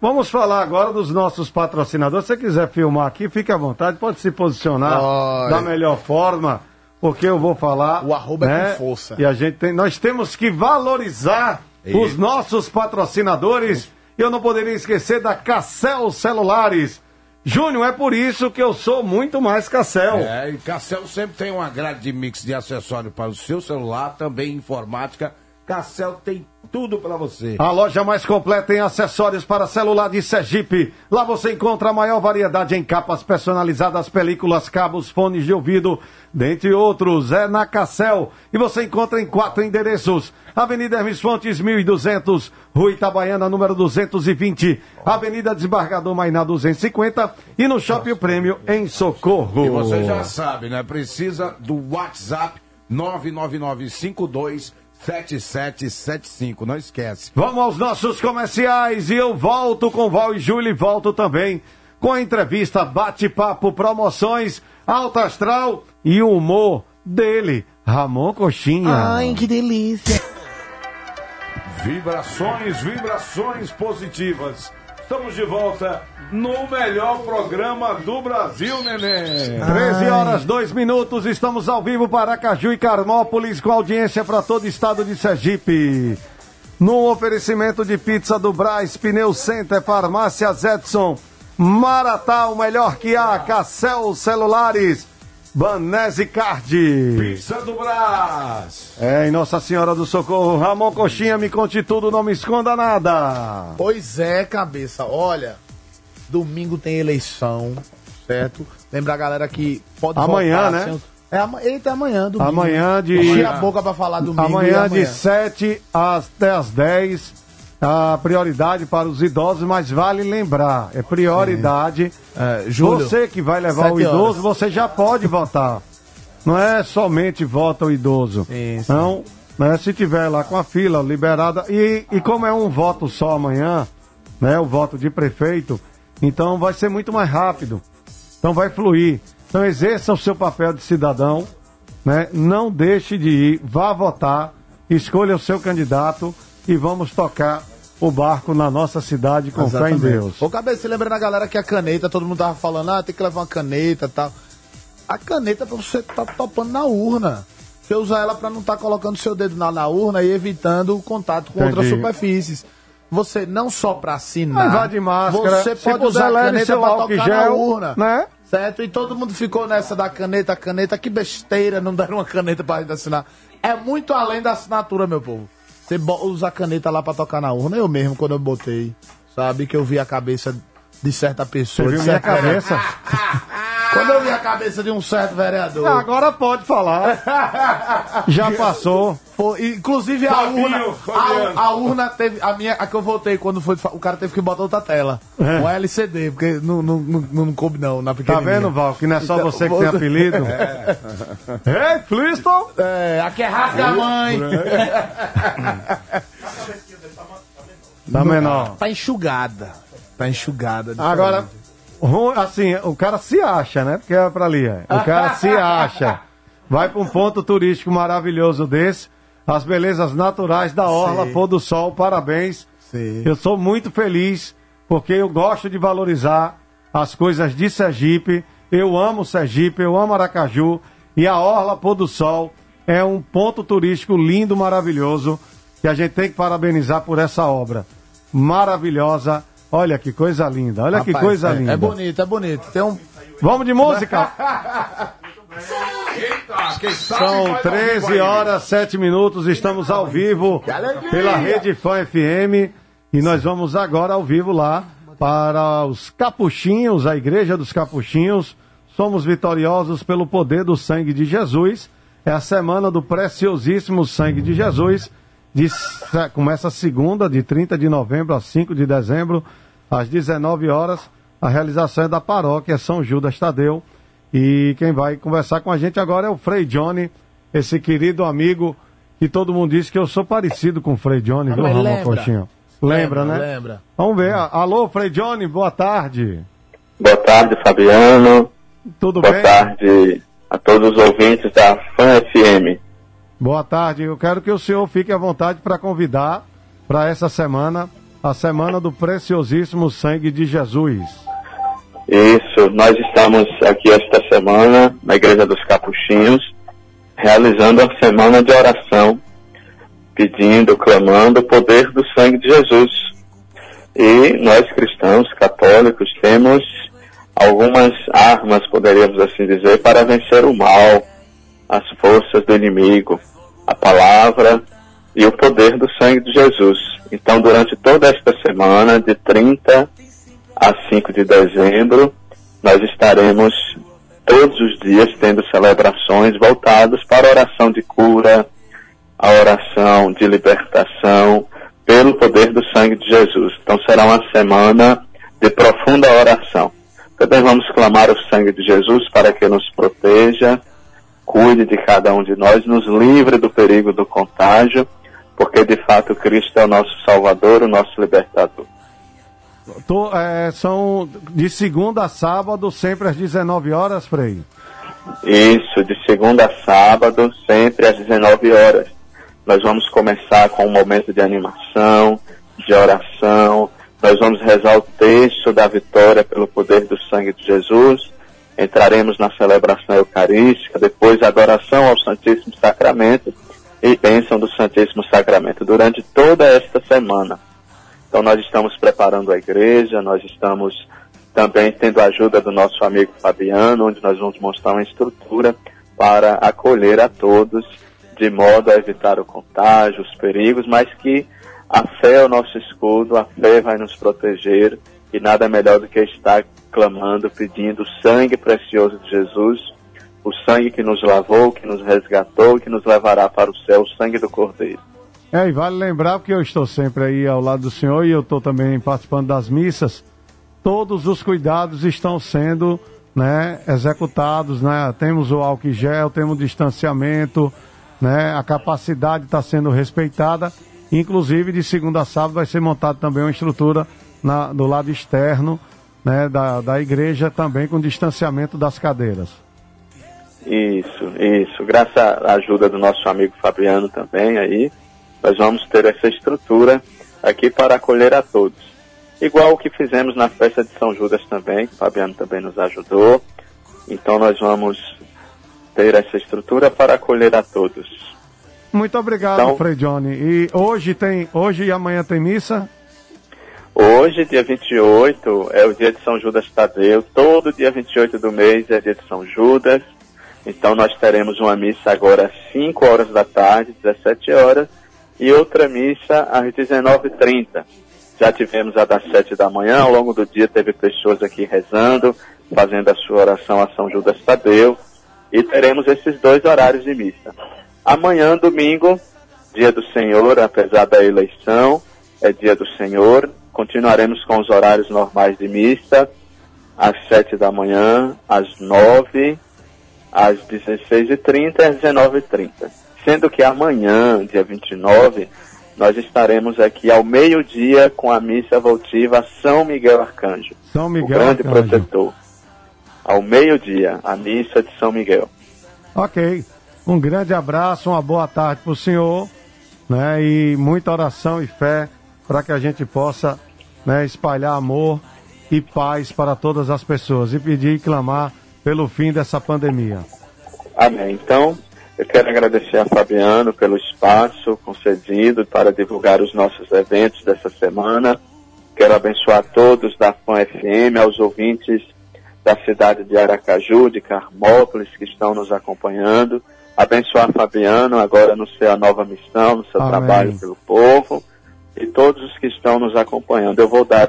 Vamos falar agora dos nossos patrocinadores. Se você quiser filmar aqui, fique à vontade, pode se posicionar Olha. da melhor forma, porque eu vou falar. O arroba é né? com força. E a gente tem, nós temos que valorizar os nossos patrocinadores. E eu não poderia esquecer da Cassel Celulares. Júnior, é por isso que eu sou muito mais Cassel. É, e Cassel sempre tem uma grade de mix de acessório para o seu celular, também informática. Cassel tem tudo para você. A loja mais completa em acessórios para celular de Sergipe. Lá você encontra a maior variedade em capas personalizadas, películas, cabos, fones de ouvido, dentre outros. É na Cassel. E você encontra em quatro endereços. Avenida Hermes Fontes, 1200. Rua Itabaiana, número 220. Avenida Desembargador Mainá, 250. E no Shopping Prêmio, em Socorro. E você já sabe, né? Precisa do WhatsApp 99952 7775. Não esquece. Vamos aos nossos comerciais e eu volto com Val e Júlio e volto também com a entrevista, bate-papo, promoções, alta astral e o humor dele, Ramon Coxinha. que delícia. Vibrações, vibrações positivas. Estamos de volta no melhor programa do Brasil, neném. 13 horas, 2 minutos, estamos ao vivo para Aracaju e Carmópolis com audiência para todo o estado de Sergipe. No oferecimento de pizza do Braz, Pneu Center, Farmácia Zetson, Maratá, o melhor que há, Cassel Celulares, Banese Card. Pizza do Brás. É, em Nossa Senhora do Socorro, Ramon Coxinha, me conte tudo, não me esconda nada. Pois é, cabeça. Olha, domingo tem eleição, certo? Lembra a galera que pode Amanhã, votar, né? sem- É ama... Eita, amanhã, domingo. Amanhã de- a boca pra falar domingo. e Amanhã de 7 até as 10, a prioridade para os idosos, mas vale lembrar, é prioridade. É, Júlio, você que vai levar o sete horas. idoso, você já pode votar. Não é somente vota o idoso. Isso. Não, né, se tiver lá com a fila liberada, e, e como é um voto só amanhã, né, o voto de prefeito, então vai ser muito mais rápido. Então vai fluir. Então exerça o seu papel de cidadão, né? Não deixe de ir, vá votar, escolha o seu candidato e vamos tocar o barco na nossa cidade com fé em Deus. Ô, cabeça, lembrando a galera que a caneta, todo mundo tava falando, ah, tem que levar uma caneta e tal. A caneta você tá topando na urna. Você usa ela pra não estar colocando seu dedo na, na urna e evitando o contato com outras Entendi. superfícies. Você não só pra assinar. Mas de máscara, Você pode usar a caneta álcool tocar gel, na urna. né? Certo? E todo mundo ficou nessa da caneta, caneta. Que besteira, não deram uma caneta pra gente assinar. É muito além da assinatura, meu povo. Você usa a caneta lá pra tocar na urna. Eu mesmo, quando eu botei, sabe, que eu vi a cabeça de certa pessoa. Você viu de minha certa- cabeça? Quando eu vi a cabeça de um certo vereador. Agora pode falar. Já passou. Foi, inclusive a Fabinho, urna. Fabiano. A, a urna teve. A minha, a que eu votei quando foi. O cara teve que botar outra tela. É. Um LCD, porque não, não, não, não coube não, na Tá vendo, Val, que não é só Então, você que tem apelido? É. Ei, Fliston! É, aqui é rasga a mãe. Tá menor. Tá enxugada. Tá enxugada. Agora, assim, o cara se acha, né? Porque é pra ali, é. O cara se acha. Vai pra um ponto turístico maravilhoso desse. As belezas naturais da Orla, Sim. pôr do sol, parabéns. Sim. Eu sou muito feliz, porque eu gosto de valorizar as coisas de Sergipe. Eu amo Sergipe, eu amo Aracaju. E a Orla Pôr do Sol é um ponto turístico lindo, maravilhoso. Que a gente tem que parabenizar por essa obra. Maravilhosa. Olha que coisa linda, olha que Rapaz, coisa é, linda. É bonito, é bonito. Tem um. Vamos de música? São 13 horas, 7 minutos, estamos ao vivo pela Rede Fã FM e nós vamos agora ao vivo lá para os Capuchinhos, a Igreja dos Capuchinhos. Somos vitoriosos pelo poder do sangue de Jesus. É a semana do preciosíssimo sangue de Jesus. De, começa segunda, de 30 de novembro a 5 de dezembro, às 19 horas. A realização é da paróquia São Judas Tadeu. E quem vai conversar com a gente agora é o Frei Johnny, esse querido amigo que todo mundo diz que eu sou parecido com o Frei Johnny, viu, Ramon lembra. Coxinha? Lembra, Lembra, né? lembra. Vamos ver. Alô, Frei Johnny, boa tarde. Boa tarde, Fabiano. Tudo Boa bem? tarde a todos os ouvintes da Fã FM. Boa tarde. Eu quero que o senhor fique à vontade para convidar para essa semana, a semana do preciosíssimo sangue de Jesus. Isso, nós estamos aqui esta semana na Igreja dos Capuchinhos, realizando a semana de oração, pedindo, clamando o poder do sangue de Jesus. E nós cristãos católicos temos algumas armas, poderíamos assim dizer, para vencer o mal, as forças do inimigo, a palavra e o poder do sangue de Jesus. Então, durante toda esta semana, de 30 a 5 de dezembro, nós estaremos todos os dias tendo celebrações voltadas para a oração de cura, a oração de libertação pelo poder do sangue de Jesus. Então será uma semana de profunda oração. Também vamos clamar o sangue de Jesus para que nos proteja, cuide de cada um de nós, nos livre do perigo do contágio, porque de fato Cristo é o nosso Salvador, o nosso libertador. Tô, é, são de segunda a sábado, sempre às 19 horas, Frei. Isso, de segunda a sábado, sempre às 19 horas. Nós vamos começar com um momento de animação, de oração. Nós vamos rezar o texto da vitória pelo poder do sangue de Jesus. Entraremos na celebração eucarística, depois a adoração ao Santíssimo Sacramento e bênção do Santíssimo Sacramento durante toda esta semana. Então nós estamos preparando a igreja, nós estamos também tendo a ajuda do nosso amigo Fabiano, onde nós vamos mostrar uma estrutura para acolher a todos, de modo a evitar o contágio, os perigos, mas que a fé é o nosso escudo, a fé vai nos proteger e nada melhor do que estar clamando, pedindo o sangue precioso de Jesus, o sangue que nos lavou, que nos resgatou, que nos levará para o céu, o sangue do Cordeiro. É, e vale lembrar, porque eu estou sempre aí ao lado do senhor e eu estou também participando das missas, todos os cuidados estão sendo né, executados, né? Temos o álcool gel, temos o distanciamento, né? A capacidade está sendo respeitada. Inclusive, de segunda a sábado vai ser montada também uma estrutura na- do lado externo né, da, da igreja, também com distanciamento das cadeiras. Isso, isso. Graças à ajuda do nosso amigo Fabiano também aí, nós vamos ter essa estrutura aqui para acolher a todos. Igual o que fizemos na festa de São Judas também, que o Fabiano também nos ajudou. Então nós vamos ter essa estrutura para acolher a todos. Muito obrigado, Então- Frei Johnny. E hoje tem, hoje e amanhã tem missa? Hoje, dia 28, é o dia de São Judas Tadeu. Todo dia 28 do mês é dia de São Judas. Então nós teremos uma missa agora às 5 horas da tarde, 17 horas, e outra missa às 19h30. Já tivemos a das 7 da manhã, ao longo do dia teve pessoas aqui rezando, fazendo a sua oração a São Judas Tadeu. E teremos esses dois horários de missa. Amanhã, domingo, dia do Senhor, apesar da eleição, é dia do Senhor. Continuaremos com os horários normais de missa, às sete da manhã, às nove, às 16h30 e às 19h30. Sendo que amanhã, dia 29, nós estaremos aqui ao meio-dia com a missa votiva São Miguel Arcanjo, São o Miguel grande Arcanjo. protetor. Ao meio-dia, a missa de São Miguel. Ok. Um grande abraço, uma boa tarde para o senhor, né? E muita oração e fé para que a gente possa né, espalhar amor e paz para todas as pessoas e pedir e clamar pelo fim dessa pandemia. Amém. Então, eu quero agradecer a Fabiano pelo espaço concedido para divulgar os nossos eventos dessa semana. Quero abençoar todos da FAM FM, aos ouvintes da cidade de Aracaju, de Carmópolis, que estão nos acompanhando. Abençoar Fabiano agora no seu nova missão, no seu Amém. trabalho pelo povo e todos os que estão nos acompanhando. Eu vou dar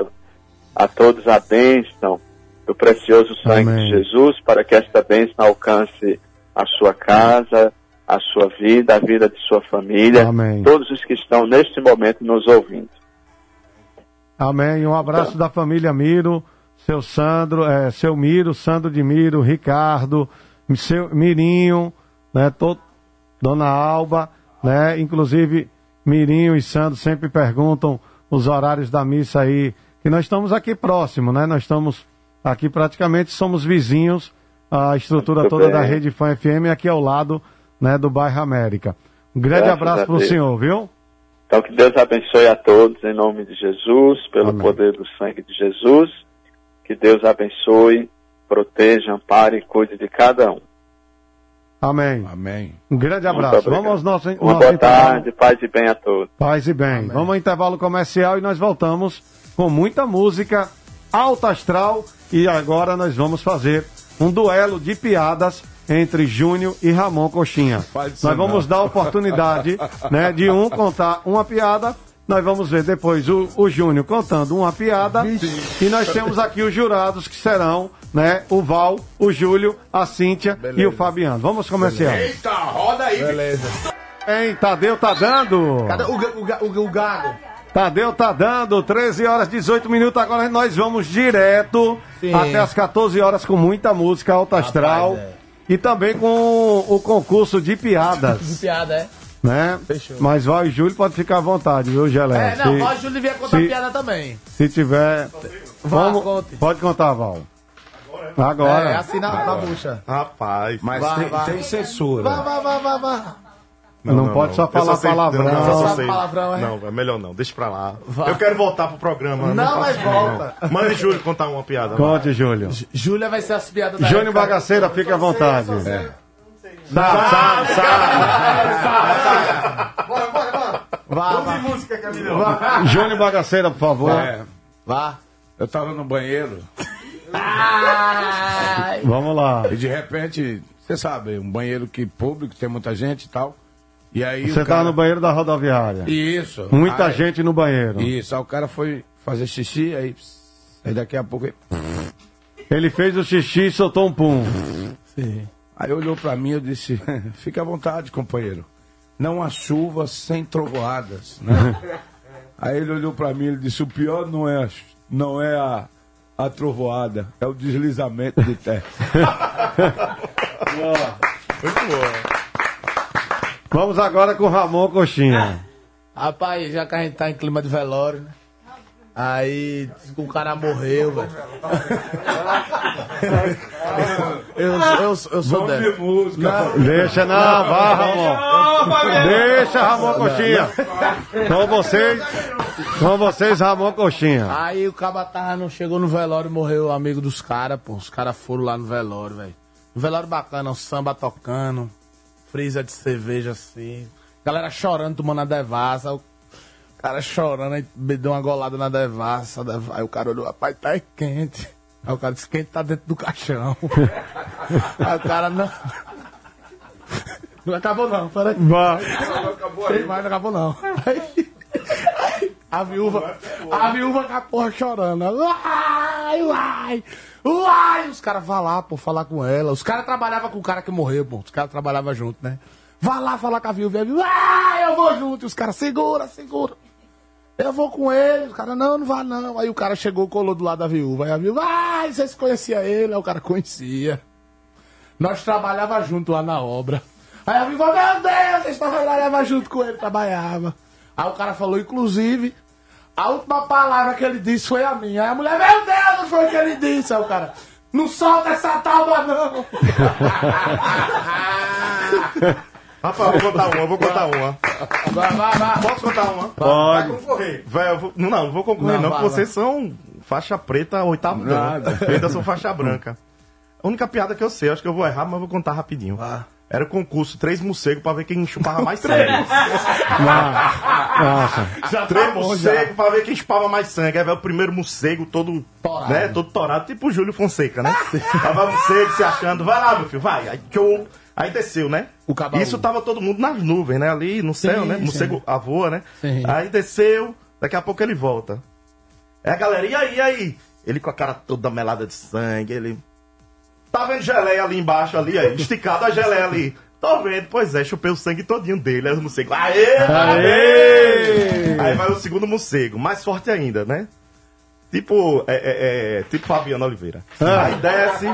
a todos a bênção do precioso sangue Amém. de Jesus para que esta bênção alcance a sua casa, a sua vida, a vida de sua família, Amém. todos os que estão neste momento nos ouvindo. Amém. Um abraço da família Miro, seu Sandro, é, seu Miro, Sandro de Miro, Ricardo, seu Mirinho, né, Dona Alba, né, inclusive Mirinho e Sandro sempre perguntam os horários da missa aí, que nós estamos aqui próximo, né? Nós estamos aqui praticamente somos vizinhos, a estrutura Muito toda bem. da Rede Fã FM aqui ao lado, né, do bairro América. Um grande Graças abraço para o senhor, viu? Então que Deus abençoe a todos em nome de Jesus, pelo Amém. poder do sangue de Jesus. Que Deus abençoe, proteja, ampare e cuide de cada um. Amém. Amém. Um grande Muito abraço. Vamos aos nossos Uma nosso boa intervalo. tarde, paz e bem a todos. Paz e bem. Vamos ao intervalo comercial e nós voltamos com muita música alta astral e agora nós vamos fazer um duelo de piadas entre Júnior e Ramon Coxinha. Nós vamos não. dar a oportunidade né, de um contar uma piada. Nós vamos ver depois o, o Júnior contando uma piada. E nós temos aqui os jurados que serão né, o Val, o Júlio, a Cíntia e o Fabiano. Vamos comercial. Eita, roda aí. Beleza. Hein, Tadeu tá dando? Cadê o, o, o, o gago? Tadeu tá dando 13 horas 18 minutos. Agora nós vamos direto Sim. até as 14 horas com muita música alta astral Rapaz, é. e também com o concurso de piadas, Piada, é? né? Fechou. Mas Val e Júlio pode ficar à vontade, viu, Gelé? É, não, se, pode o Júlio devia contar se- piada também. se tiver, Vá, Vamos- conte. pode contar, Val. Agora. É, assim na, na bucha. Rapaz. Mas Vai, tem, vai. tem censura. Vá, vá, vá, vá, vá. Não pode só falar sei- palavrão. Não, não, só sei. palavrão, é? Não, é melhor não, deixa pra lá. Vai. Eu quero voltar pro programa. Não, faço mas volta. não. Manda Júlio contar uma piada. Conte, Júlio. Júlia vai ser as piadas da Júnior época. Bagaceira, fique à vontade. É. Sabe, sabe, Vá, vá. sabe. Júnior Bagaceira, por favor. É, Vá. eu tava no banheiro Vamos lá. e de repente, você sabe, um banheiro que público, tem muita gente e tal. E aí Você cara... tá no banheiro da rodoviária. Isso. Muita Aí- gente no banheiro. Isso, aí o cara foi fazer xixi, aí, aí daqui a pouco... ele- Ele fez o xixi e soltou um pum. Aí olhou pra mim e eu disse, fica à vontade, companheiro. Não há chuva sem trovoadas, né? Aí ele olhou pra mim e disse, o pior não é a, não é a, a trovoada, é o deslizamento de terra. Vamos agora com o Ramon Coxinha. Rapaz, já que a gente tá em clima de velório, né? Aí o cara morreu, velho. eu, eu, eu sou dessa. de música. Deixa, não, vá, Ramon. Deixa, Ramon Coxinha. Com vocês, com vocês, Ramon Coxinha. Aí o caba tava, não chegou no velório, morreu o amigo dos caras, pô. Os caras foram lá no velório, velho. Um velório bacana, um samba tocando, freezer de cerveja assim. Galera chorando, tomando a devassa. O cara chorando, aí deu uma golada na devassa. Aí o cara olhou, rapaz, tá quente. Aí o cara disse, quente tá dentro do caixão. aí o cara, não. Não acabou não, peraí. Vá. Tem mais, não acabou não. Aí, aí, a viúva, a viúva com a porra chorando. Uai, uai. Uai! Os caras vão lá, pô, falar com ela. Os caras trabalhavam com o cara que morreu, pô. Os caras trabalhavam junto, né? Vá lá falar com a viúva. Ah, eu vou junto. E os caras, segura, segura. Eu vou com ele. Os caras, não, não vá não. Aí o cara chegou, colou do lado da viúva. Aí a viúva, ah, vocês conheciam ele? Aí o cara conhecia. Nós trabalhava junto lá na obra. Aí a viúva, meu Deus, vocês trabalhavam junto com ele, trabalhava. Aí o cara falou, inclusive, a última palavra que ele disse foi a minha. Aí a mulher, meu Deus, não foi o que ele disse. Aí o cara, não solta essa tábua não. Rapaz, vou contar uma, vou contar uma. Vai, vai, vai. Posso contar uma? Pode. Vai concorrer. Vai, vou- não, não, vou concorrer Não, não, vai, porque vocês são faixa preta, oitavo. Nada. Eu ainda sou faixa branca. A única piada que eu sei, acho que eu vou errar, mas vou contar rapidinho. Era o concurso, três morcegos pra ver quem chupava mais sangue. Nossa. Já três morcegos pra ver quem chupava mais sangue. Aí vai o primeiro morcego todo torado, né? Todo torado, tipo o Júlio Fonseca, né? Tava morcego se achando, vai lá, meu filho, vai. Aí, que eu... Aí desceu, né? Isso tava todo mundo nas nuvens, né? Ali no céu, Sim, né? Morcego a voa, né? Sim. Aí desceu, daqui a pouco ele volta. É a galera, e aí, e aí? Ele com a cara toda melada de sangue, ele. Tá vendo geleia ali embaixo, ali, aí? Esticado a geleia ali. Tô vendo, pois é, chupei o sangue todinho dele. Aí o morcego, aê, parabéns! Aí vai o segundo morcego, mais forte ainda, né? Tipo, é, é, é, tipo Fabiano Oliveira. Aí desce,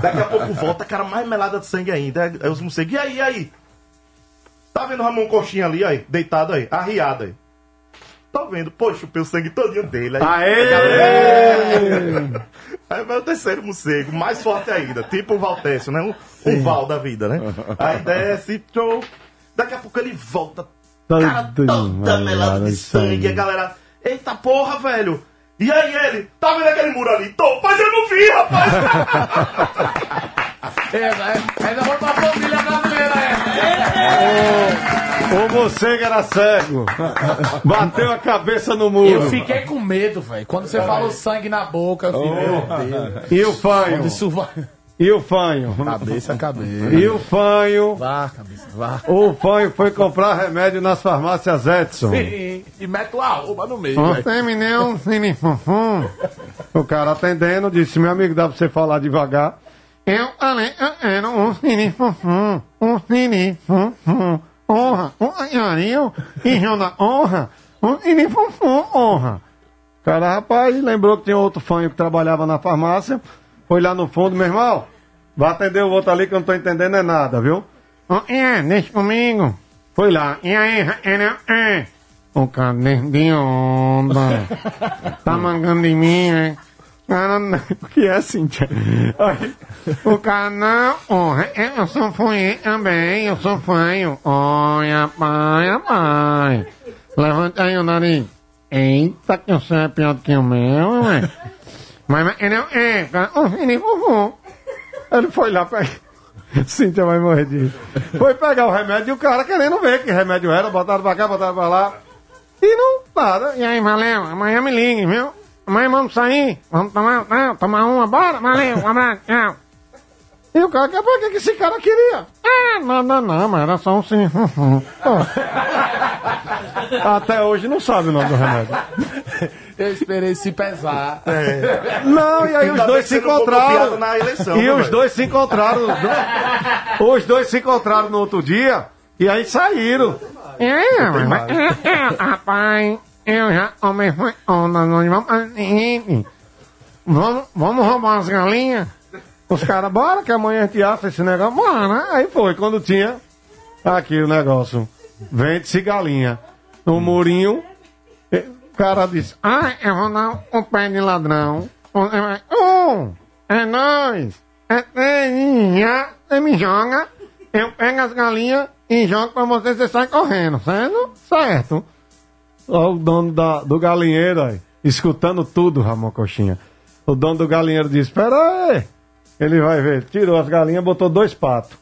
daqui a pouco volta, cara mais melada de sangue ainda. Aí os morcegos, e aí, e aí? Tá vendo o Ramon Coxinha ali, aí? Deitado aí, arriado aí. Tô vendo, pô, chupei o sangue todinho dele. Aí, Aê! Aí vai o terceiro morcego, mais forte ainda, tipo o Valtécio, né? Um, um Val da vida, né? Aí desce, show. Daqui a pouco ele volta, cara toda melada de sangue. E a galera, eita porra, velho. E aí ele, tá vendo aquele muro ali? Tô, mas eu não vi, rapaz. É, ainda vou pra família é. O morcego era cego. Bateu a cabeça no muro. Eu fiquei com medo, velho. Quando você falou sangue na boca, eu fiquei, meu Deus. E o fanho? Isso vai? E o fanho? Cabeça, cabeça. E o fanho? Vá, cabeça, vá. O fanho foi comprar remédio nas farmácias Edson. E, e mete o arroba no meio, terminei um cine fufum. O cara atendendo disse: Meu amigo, dá pra você falar devagar? Eu falei, eu era um fufum. Um fufum. Honra. Um anharinho. E Jona, honra. Um cine fufum, honra. Cara, rapaz, lembrou que tinha outro fanho que trabalhava na farmácia. Foi lá no fundo, meu irmão. Vai atender o outro ali que eu não tô entendendo é nada, viu? Oh, é, deixa comigo. Foi lá. E aí, era, é. O cara de onda. Tá mangando de mim, né? Cara, não. O que é, Cíntia? Aí, o cara, não, honra, eu sou fanho também, eu sou fanho. Olha, pai, pai. Levanta aí o nariz. Eita, que o seu é pior do que o meu, ué. Mas, mas ele é, cara, o Fufu. Ele foi lá pra. Cíntia vai morrer rir. Foi pegar o remédio e o cara querendo ver que remédio era, botaram pra cá, botaram pra lá. E não, nada. E aí, valeu, amanhã me ligue, viu? Amanhã vamos sair, vamos tomar, não, tomar uma, bora, valeu, um abraço, tchau. E o cara, que, pra que que esse cara queria? Ah, nada não, mas era só um sim. Até hoje não sabe o nome do remédio. Eu esperei se pesar. Não, e aí Ainda os dois bem se encontraram. na eleição, e né, os velho? dois se encontraram. os dois se encontraram no outro dia e aí saíram. É, mas, é, é, rapaz, eu já tomei foi onda, nós vamos vamos, vamos roubar as galinhas. Os caras, bora que amanhã a gente assa esse negócio. Bora, né? Aí foi, quando tinha aqui o negócio. Vende-se galinha. No murinho, eh, o cara disse, ah, eu vou dar um pé de ladrão. Um, é nós. É já, você me joga, eu pego as galinhas e jogo pra você, você sai correndo, certo? Certo. Ó, o dono da, do galinheiro aí, escutando tudo, Ramon Coxinha. O dono do galinheiro disse, espera aí. Ele vai ver, tirou as galinhas, botou dois patos.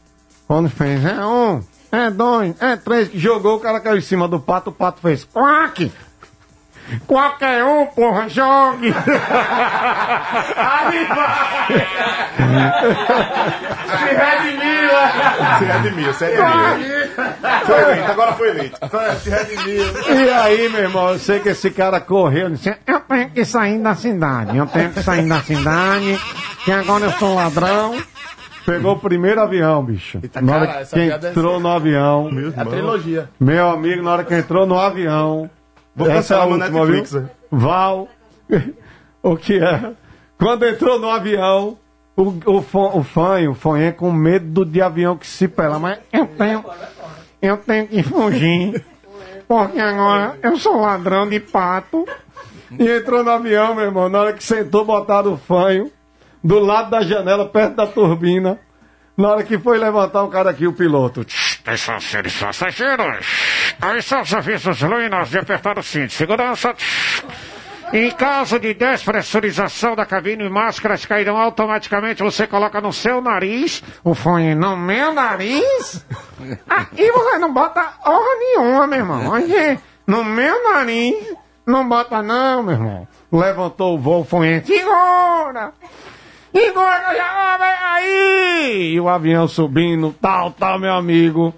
Quando fez, é um, é dois, é três, jogou, o cara caiu em cima do pato, o pato fez, quack! Qualquer um, porra, jogue! Aí vai! Se redimiu! Se redimiu, se redimiu. Foi eleito, agora foi eleito. Se redimiu. E aí, meu irmão, eu sei que esse cara correu, ele disse, eu tenho que sair da cidade, eu tenho que sair da cidade, que agora eu sou ladrão. Pegou o primeiro avião, bicho. na hora cara, que é entrou séria. no avião. É a trilogia. Meu amigo, na hora que entrou no avião. Vou essa é a cancelar meu última, Netflix, viu? Val. o que é? Quando entrou no avião, o, o, fã- o fanho, o fanho com medo de avião que se pela. Mas eu tenho. Eu tenho que fugir. Porque agora eu sou ladrão de pato. E entrou no avião, meu irmão. Na hora que sentou, botaram o fanho do lado da janela, perto da turbina. Na hora que foi levantar o cara aqui, o piloto. Atenção, senhores passageiros. Aí são os avisos luminos de apertar o cinto de segurança. Em caso de despressurização da cabine, máscaras cairão automaticamente. Você coloca no seu nariz. O fone no meu nariz? Aqui você não bota honra nenhuma, meu irmão. Aqui, no meu nariz. Não bota não, meu irmão. Levantou o voo, foi segura! Segura, já vem aí! E o avião subindo, tal, tal, meu amigo.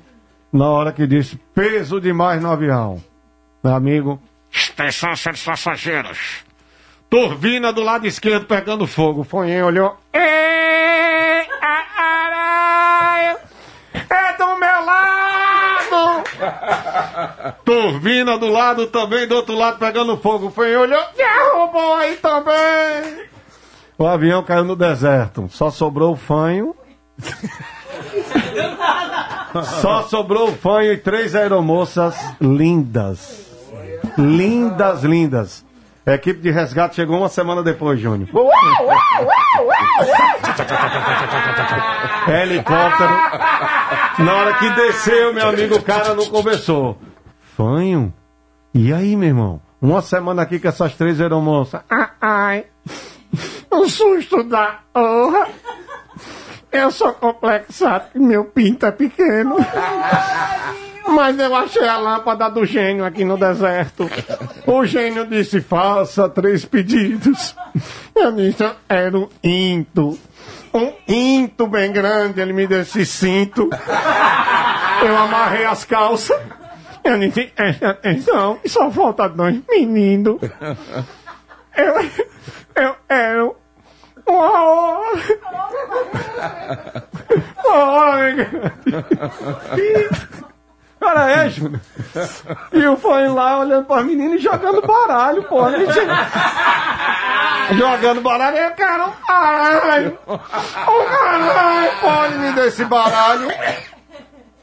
Na hora que disse, peso demais no avião. Meu amigo, Atenção, senhores passageiros. turbina do lado esquerdo pegando fogo. Foi olhou. Ei, a-! É do meu lado! Turbina do lado também, do outro lado pegando fogo. Foi olhou. Derrubou aí também! O avião caiu no deserto. Só sobrou o fanho. Só sobrou o fanho e três aeromoças lindas. Lindas, lindas. A equipe de resgate chegou uma semana depois, Júnior. Helicóptero. Na hora que desceu, meu amigo, o cara não conversou. Fanho? E aí, meu irmão? Uma semana aqui com essas três aeromoças. Ah, ai. Um susto da honra. Eu sou complexado, meu pinto é pequeno. Mas eu achei a lâmpada do gênio aqui no deserto. O gênio disse: faça três pedidos. Eu disse: era um into. Um into bem grande. Ele me deu esse cinto. Eu amarrei as calças. Eu disse: atenção, que só falta dois meninos. Eu, eu era uma hora. Uma hora, Cara, é, Júnior. E eu fui lá olhando para menina e jogando baralho, pô. Gente- jogando baralho, eu quero um baralho. O caralho, pode me dar esse baralho.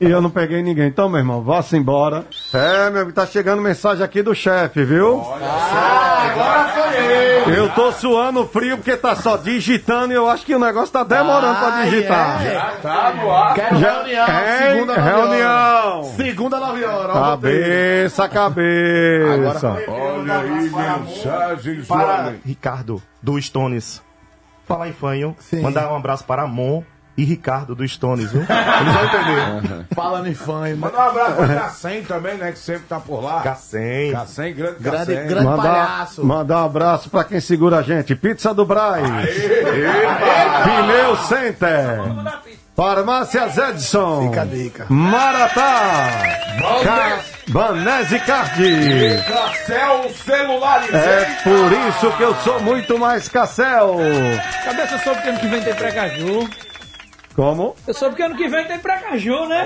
E eu não peguei ninguém. Então, meu irmão, vá-se embora. É, meu, tá chegando mensagem aqui do chefe, viu? Agora foi ele. Eu tô suando frio porque tá só digitando e eu acho que o negócio tá demorando pra digitar. Tá no ar. Quero Já- reunião. É, segunda nove reunião. horas. Segunda nove horas. Cabeça, cabeça. Olha aí, mensagens. Para olha. Ricardo, do Stones. Falar em fanho, mandar um abraço para Amon e Ricardo do Stones, viu? Eles vão entender. Falando em fã, Manda um abraço pra Cacém também, né? Que sempre tá por lá. Cacém. Cacém, grande Grande- grande Mandar, palhaço. mandar um abraço pra quem segura a gente. Pizza do Braz. Pneu Center. Farmácias Edson. Fica a dica. Maratá. Ca... Banese Card. Cacel celulares. É por isso que eu sou muito mais Cassel. Cabeça, eu soube que ano que vem tem Precaju. Como? Eu soube que ano que vem tem Precaju, né?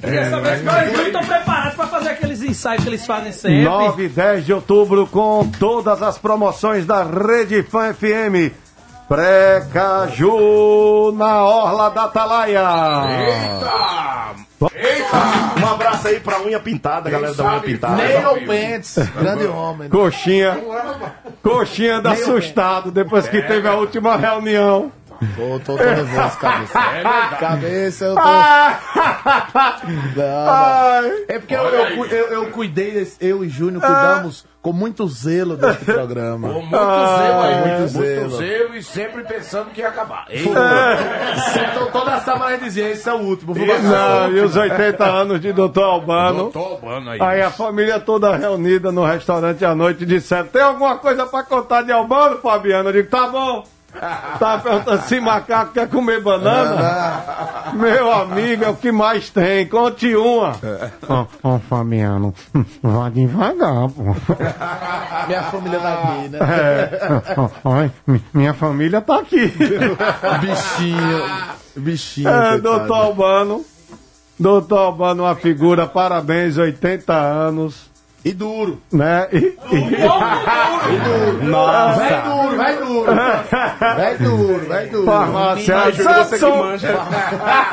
Queria saber se estão preparados pra fazer aqueles ensaios que eles fazem sempre. 9 e 10 de outubro com todas as promoções da Rede Fã FM. Precaju na Orla da Atalaia. Um abraço aí pra unha pintada, galera da unha pintada. Neil Pentes. Grande homem. Coxinha. Coxinha da assustado depois que teve a última reunião. Tô, tô, tô nervoso, cabeça. Cabeça, eu tô. Ah! Não, não. É porque eu, eu, eu, eu cuidei, desse- eu e Júnior cuidamos com muito zelo desse programa. Com muito zelo aí, muito muito zelo. zelo. e sempre pensando que ia acabar. Então toda semana dizia, esse é o último. Vou Isso. passar. Não, e os 80 anos de Doutor Albano. Doutor Albano aí. Aí a família toda reunida no restaurante à noite disseram: Tem alguma coisa pra contar de Albano, Fabiano? Eu digo: Tá bom. Tá perguntando se macaco quer comer banana? Meu amigo, é o que mais tem. Conte uma. Ó, ó, Fabiano, vá devagar, pô. Minha família vai ver, né? É. Ó, ó, mi- minha família tá aqui. Bichinho. Bichinho. É, coitado. doutor Albano. Doutor Albano, uma figura, parabéns, 80 anos. E duro. Né? E, Nossa. Vai duro, vai duro. Vai duro, vai duro. Farmácia Samson. manja.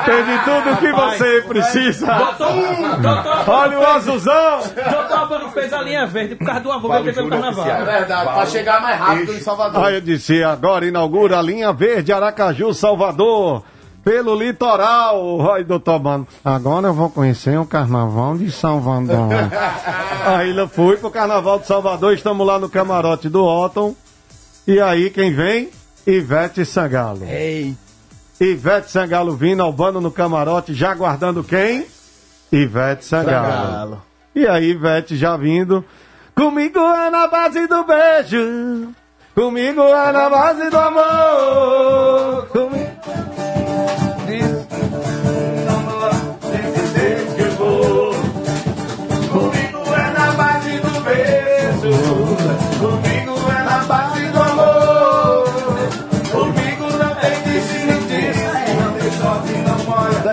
Tem de tudo que você precisa. Doutor, Olha o azulzão. Doutor Albano fez a linha verde por causa do amor que pelo carnaval. É verdade, pra chegar mais rápido em Salvador. Aí eu disse, agora inaugura a linha verde Aracaju, Salvador. Pelo litoral. Ai, doutor Mano. Agora eu vou conhecer o carnaval de Salvador. aí eu fui pro carnaval de Salvador, estamos lá no camarote do Otton. E aí quem vem? Ivete Sangalo. Ei. Ivete Sangalo vindo, Albano no camarote, já aguardando quem? Ivete Sangalo. Sangalo. E aí, Ivete já vindo. Comigo é na base do beijo. Comigo é na base do amor. Comigo. Comigo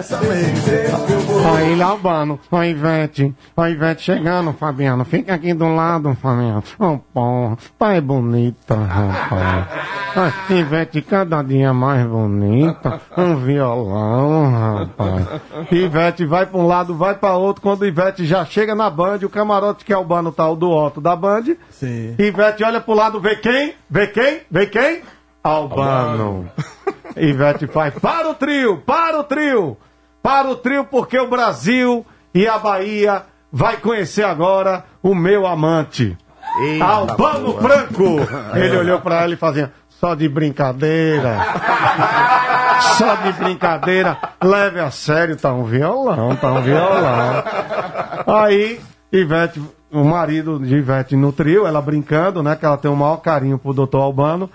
Dessa vez. Aí, Albano. Ó, Ivete. Ó, Ivete chegando, Fabiano. Fica aqui do lado, Fabiano. Ó, porra. Tá é bonita, rapaz. Ah, Ivete cada dia mais bonita. Um violão, rapaz. Ivete vai pra um lado, vai pra outro. Quando Ivete já chega na Band, o camarote que é o Albano tá o do Otto da Band. Sim. Ivete olha pro lado, vê quem? Vê quem? Vê quem? Albano. Ivete faz, para o trio, para o trio, para o trio, porque o Brasil e a Bahia vai conhecer agora o meu amante. Albano Franco. Ele olhou pra ela e fazia, só de brincadeira. Só de brincadeira. Leve a sério, tá um violão, tá um violão. Aí, Ivete, o marido de Ivete no trio, ela brincando, né? Que ela tem o maior carinho pro doutor Albano.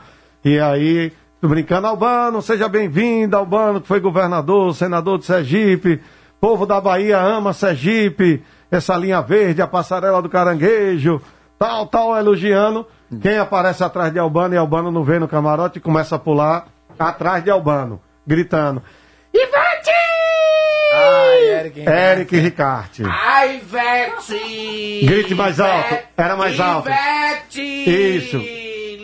E aí, brincando, Albano, seja bem-vindo, Albano, que foi governador, senador de Sergipe. Povo da Bahia ama Sergipe, essa linha verde, a passarela do caranguejo, tal, tal, elogiando. Quem aparece atrás de Albano e Albano não vê no camarote e começa a pular atrás de Albano, gritando. Ai, Eric. Eric Ricarte. Ai, Ivete! Grite mais alto. Era mais alto. Ivete! Isso.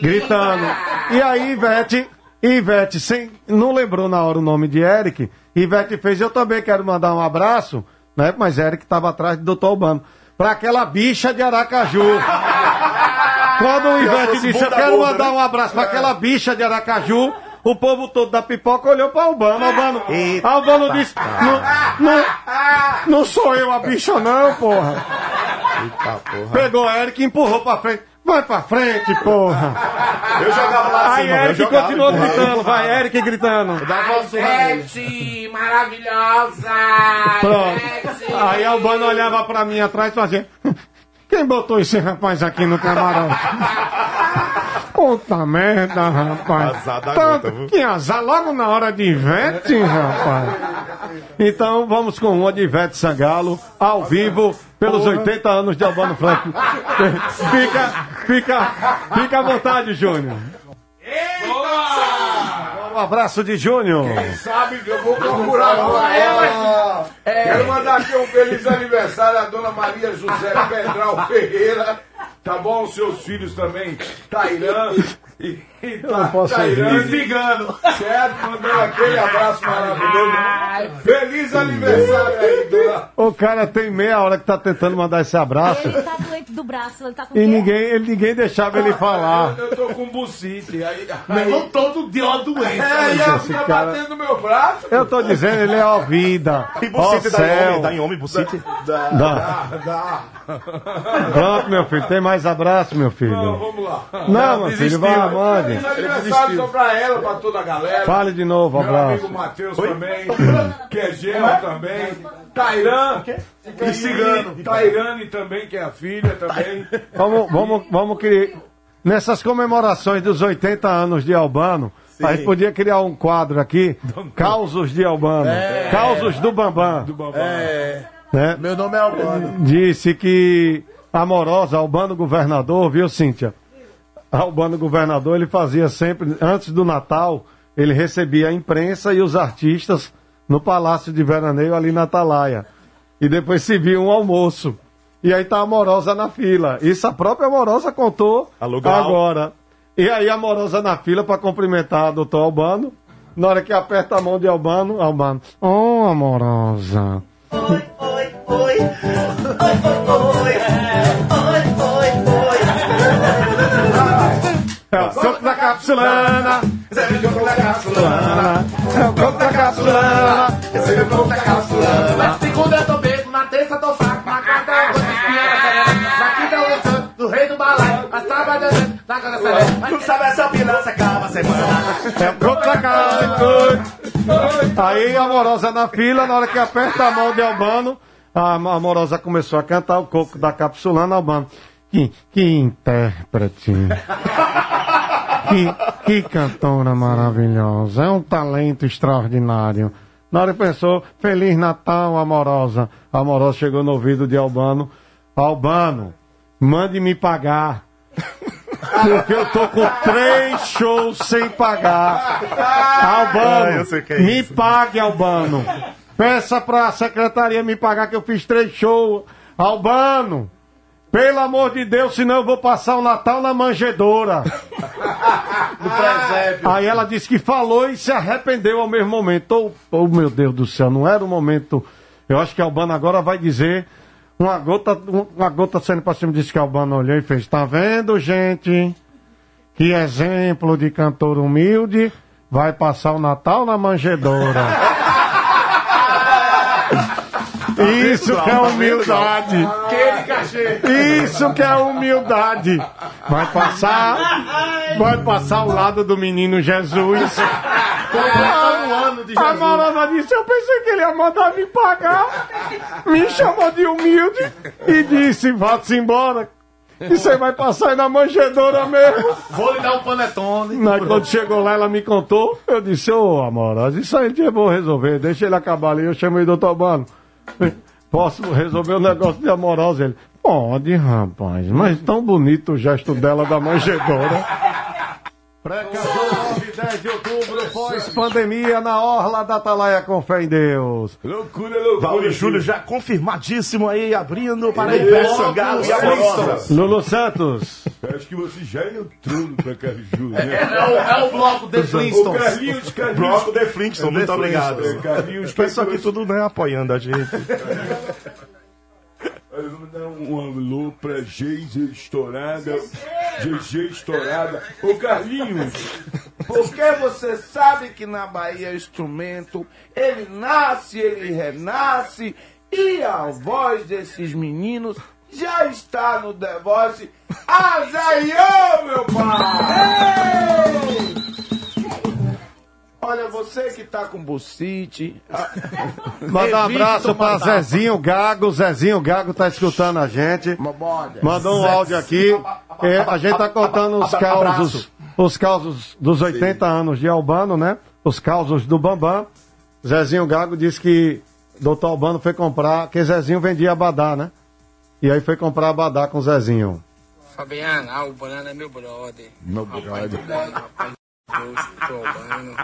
Gritando. E aí, Ivete, Ivete, sem, não lembrou na hora o nome de Eric. Ivete fez, eu também quero mandar um abraço, né? Mas Eric estava atrás do Dr. Albano. Pra aquela bicha de Aracaju. Quando o Ivete disse, eu quero mandar um abraço pra aquela bicha de Aracaju, o povo todo da pipoca olhou pra Albano. Albano, Albano disse, não, não, não sou eu a bicha não, porra. Pegou Eric e empurrou pra frente. Vai pra frente, porra. Eu jogava lá Aí Eric continuou gritando, vai, Eric gritando. Ivete! Maravilhosa! Pronto. Ivete! Aí Albano olhava pra mim atrás e fazia. Quem botou esse rapaz aqui no camarote? Puta merda, rapaz. Azar da Tanto- gota, que azar logo na hora de Ivete, rapaz. Então vamos com uma de Ivete Sangalo, ao vivo, pelos 80 anos de Albano Franco. Fica, fica, fica à vontade, Júnior. Um abraço de Júnior. Sabe que eu vou procurar agora ela. Quero mandar aqui um feliz aniversário à dona Maria José Pedral Ferreira. Tá bom? Seus filhos também, Tairã e, e não posso Tairã e Figano. Certo? Mandando aquele abraço maravilhoso. Feliz aniversário aí, dona. O cara tem meia hora que tá tentando mandar esse abraço Ele tá doente do braço, ele tá com e quê? ninguém, ele, ninguém deixava ele falar. Eu, eu tô com bucite. Aí, Meu aí, irmão todo dia uma doença. é, e fica cara- batendo no meu braço. Eu tô dizendo, ele é ó vida, E bucite dá em homem, dá em homem, bucite. Dá. Dá, dá. Pronto, meu filho, tem mais abraço, meu Não, filho. vamos lá. Não, meu filho, vai, mande. Feliz aniversário só pra ela, pra toda a galera. Fale de novo, Meu amigo abraço. Matheus também, que é genro também. Tairã, e Cigano. Tairane também, que é a filha também. Vamos, vamos, vamos que nessas comemorações dos 80 anos de Albano, A gente podia criar um quadro aqui, Causos de Albano. É. Causos do Bambam. É. Né? Meu nome é Albano. Disse que Amorosa, Albano governador, viu, Cíntia? Albano governador, ele fazia sempre, antes do Natal, ele recebia a imprensa e os artistas no Palácio de Veraneio, ali na Atalaia. E depois se viu um almoço. E aí tá a Amorosa na fila. Isso a própria Amorosa contou Alugal. agora. E aí a Amorosa na fila para cumprimentar o doutor Albano. Na hora que aperta a mão de Albano, Albano, oh, Amorosa. É o soco da capsulana. Recebe o coco da capsulana. É o coco da capsulana. Recebe o coco da capsulana. Na segunda eu tô bebo, na terça eu tô fraco, na quarta eu vou espinha. Na quinta eu santo, do rei do balai. Na sábado eu na casa serena. Não sabe essa pilança, acaba a semana. É o coco da capsulana. Aí a Amorosa na fila, na hora que aperta a mão de Albano, a Amorosa começou a cantar o coco da capsulana, Albano. Que, que intérprete. Que, que cantora maravilhosa. É um talento extraordinário. Na hora que pensou, Feliz Natal, amorosa. A amorosa chegou no ouvido de Albano. Albano, mande me pagar. Porque eu tô com três shows sem pagar. Albano, Ah, é me isso. pague, Albano. Peça pra secretaria me pagar que eu fiz três shows. Albano, pelo amor de Deus, senão eu vou passar o Natal na manjedoura. Do presépio. Aí ela disse que falou e se arrependeu ao mesmo momento. Oh, oh, meu Deus do céu, não era o momento. Eu acho que Albano agora vai dizer. Uma gota, uma gota saindo pra cima, que Albano olhou e fez. Tá vendo, gente? Que exemplo de cantor humilde. Vai passar o Natal na manjedoura. Isso que é humildade. Isso que é humildade. Vai passar, vai passar ao lado do menino Jesus. Um A. Marana disse, eu pensei que ele ia mandar me pagar. Me chamou de humilde e disse, vá-se embora. E você vai passar aí na manjedoura mesmo. Vou lhe dar um panetone. Mas quando chegou lá, ela me contou. Eu disse, ô Amorosa, isso aí eu vou resolver. Deixa ele acabar ali. Eu chamei o doutor Bano. Posso resolver o negócio de Amorosa? Ele, pode, rapaz. Mas tão bonito o gesto dela da manjedoura. Precaju, 10 de outubro, pós-pandemia, na Orla da Atalaia, com fé em Deus. Loucura, loucura. Valdir Júlio já confirmadíssimo aí, abrindo para Ele Ivete Sangalo e os Amorosa. Lulu Santos. Acho que você já entrou no Precaju, né? É o, é o bloco The O Flintstones. Carlinhos, Carlinhos. Bloco The Flintstone, É, muito obrigado. É, Carlinhos, O pessoal aqui tudo né, apoiando a gente. Eu vou dar um alô pra Geise estourada. GG estourada. Ô Carlinhos, Porque você sabe que na Bahia o instrumento, ele nasce, ele renasce, e a voz desses meninos já está no The Voice. Azaiô, meu pai! Olha, você que tá com bucite. Manda um abraço pra Zezinho Gago. Zezinho Gago tá escutando a gente. Mandou um áudio aqui. É, a gente tá contando os causos, os causos dos 80 anos de Albano, né? Os causos do Bambam. Zezinho Gago disse que doutor Albano foi comprar, que Zezinho vendia abadá, né? E aí foi comprar abadá com Zezinho. Fabiano, ah, o Banana é meu brother. Meu Rapaz brother. rapaz do Albano.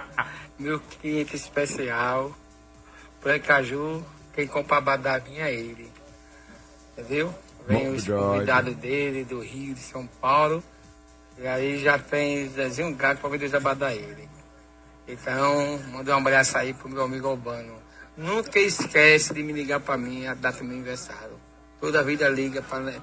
Meu cliente especial. Precaju, quem compra abadá minha é ele. Entendeu? Vem Meu os brother. convidados dele, do Rio, de São Paulo. E aí já tem Zezinho Gato pra vender os abadá a ele. Então, manda um abraço aí pro meu amigo Albano. Nunca esquece de me ligar pra mim a data do meu aniversário. Toda vida liga para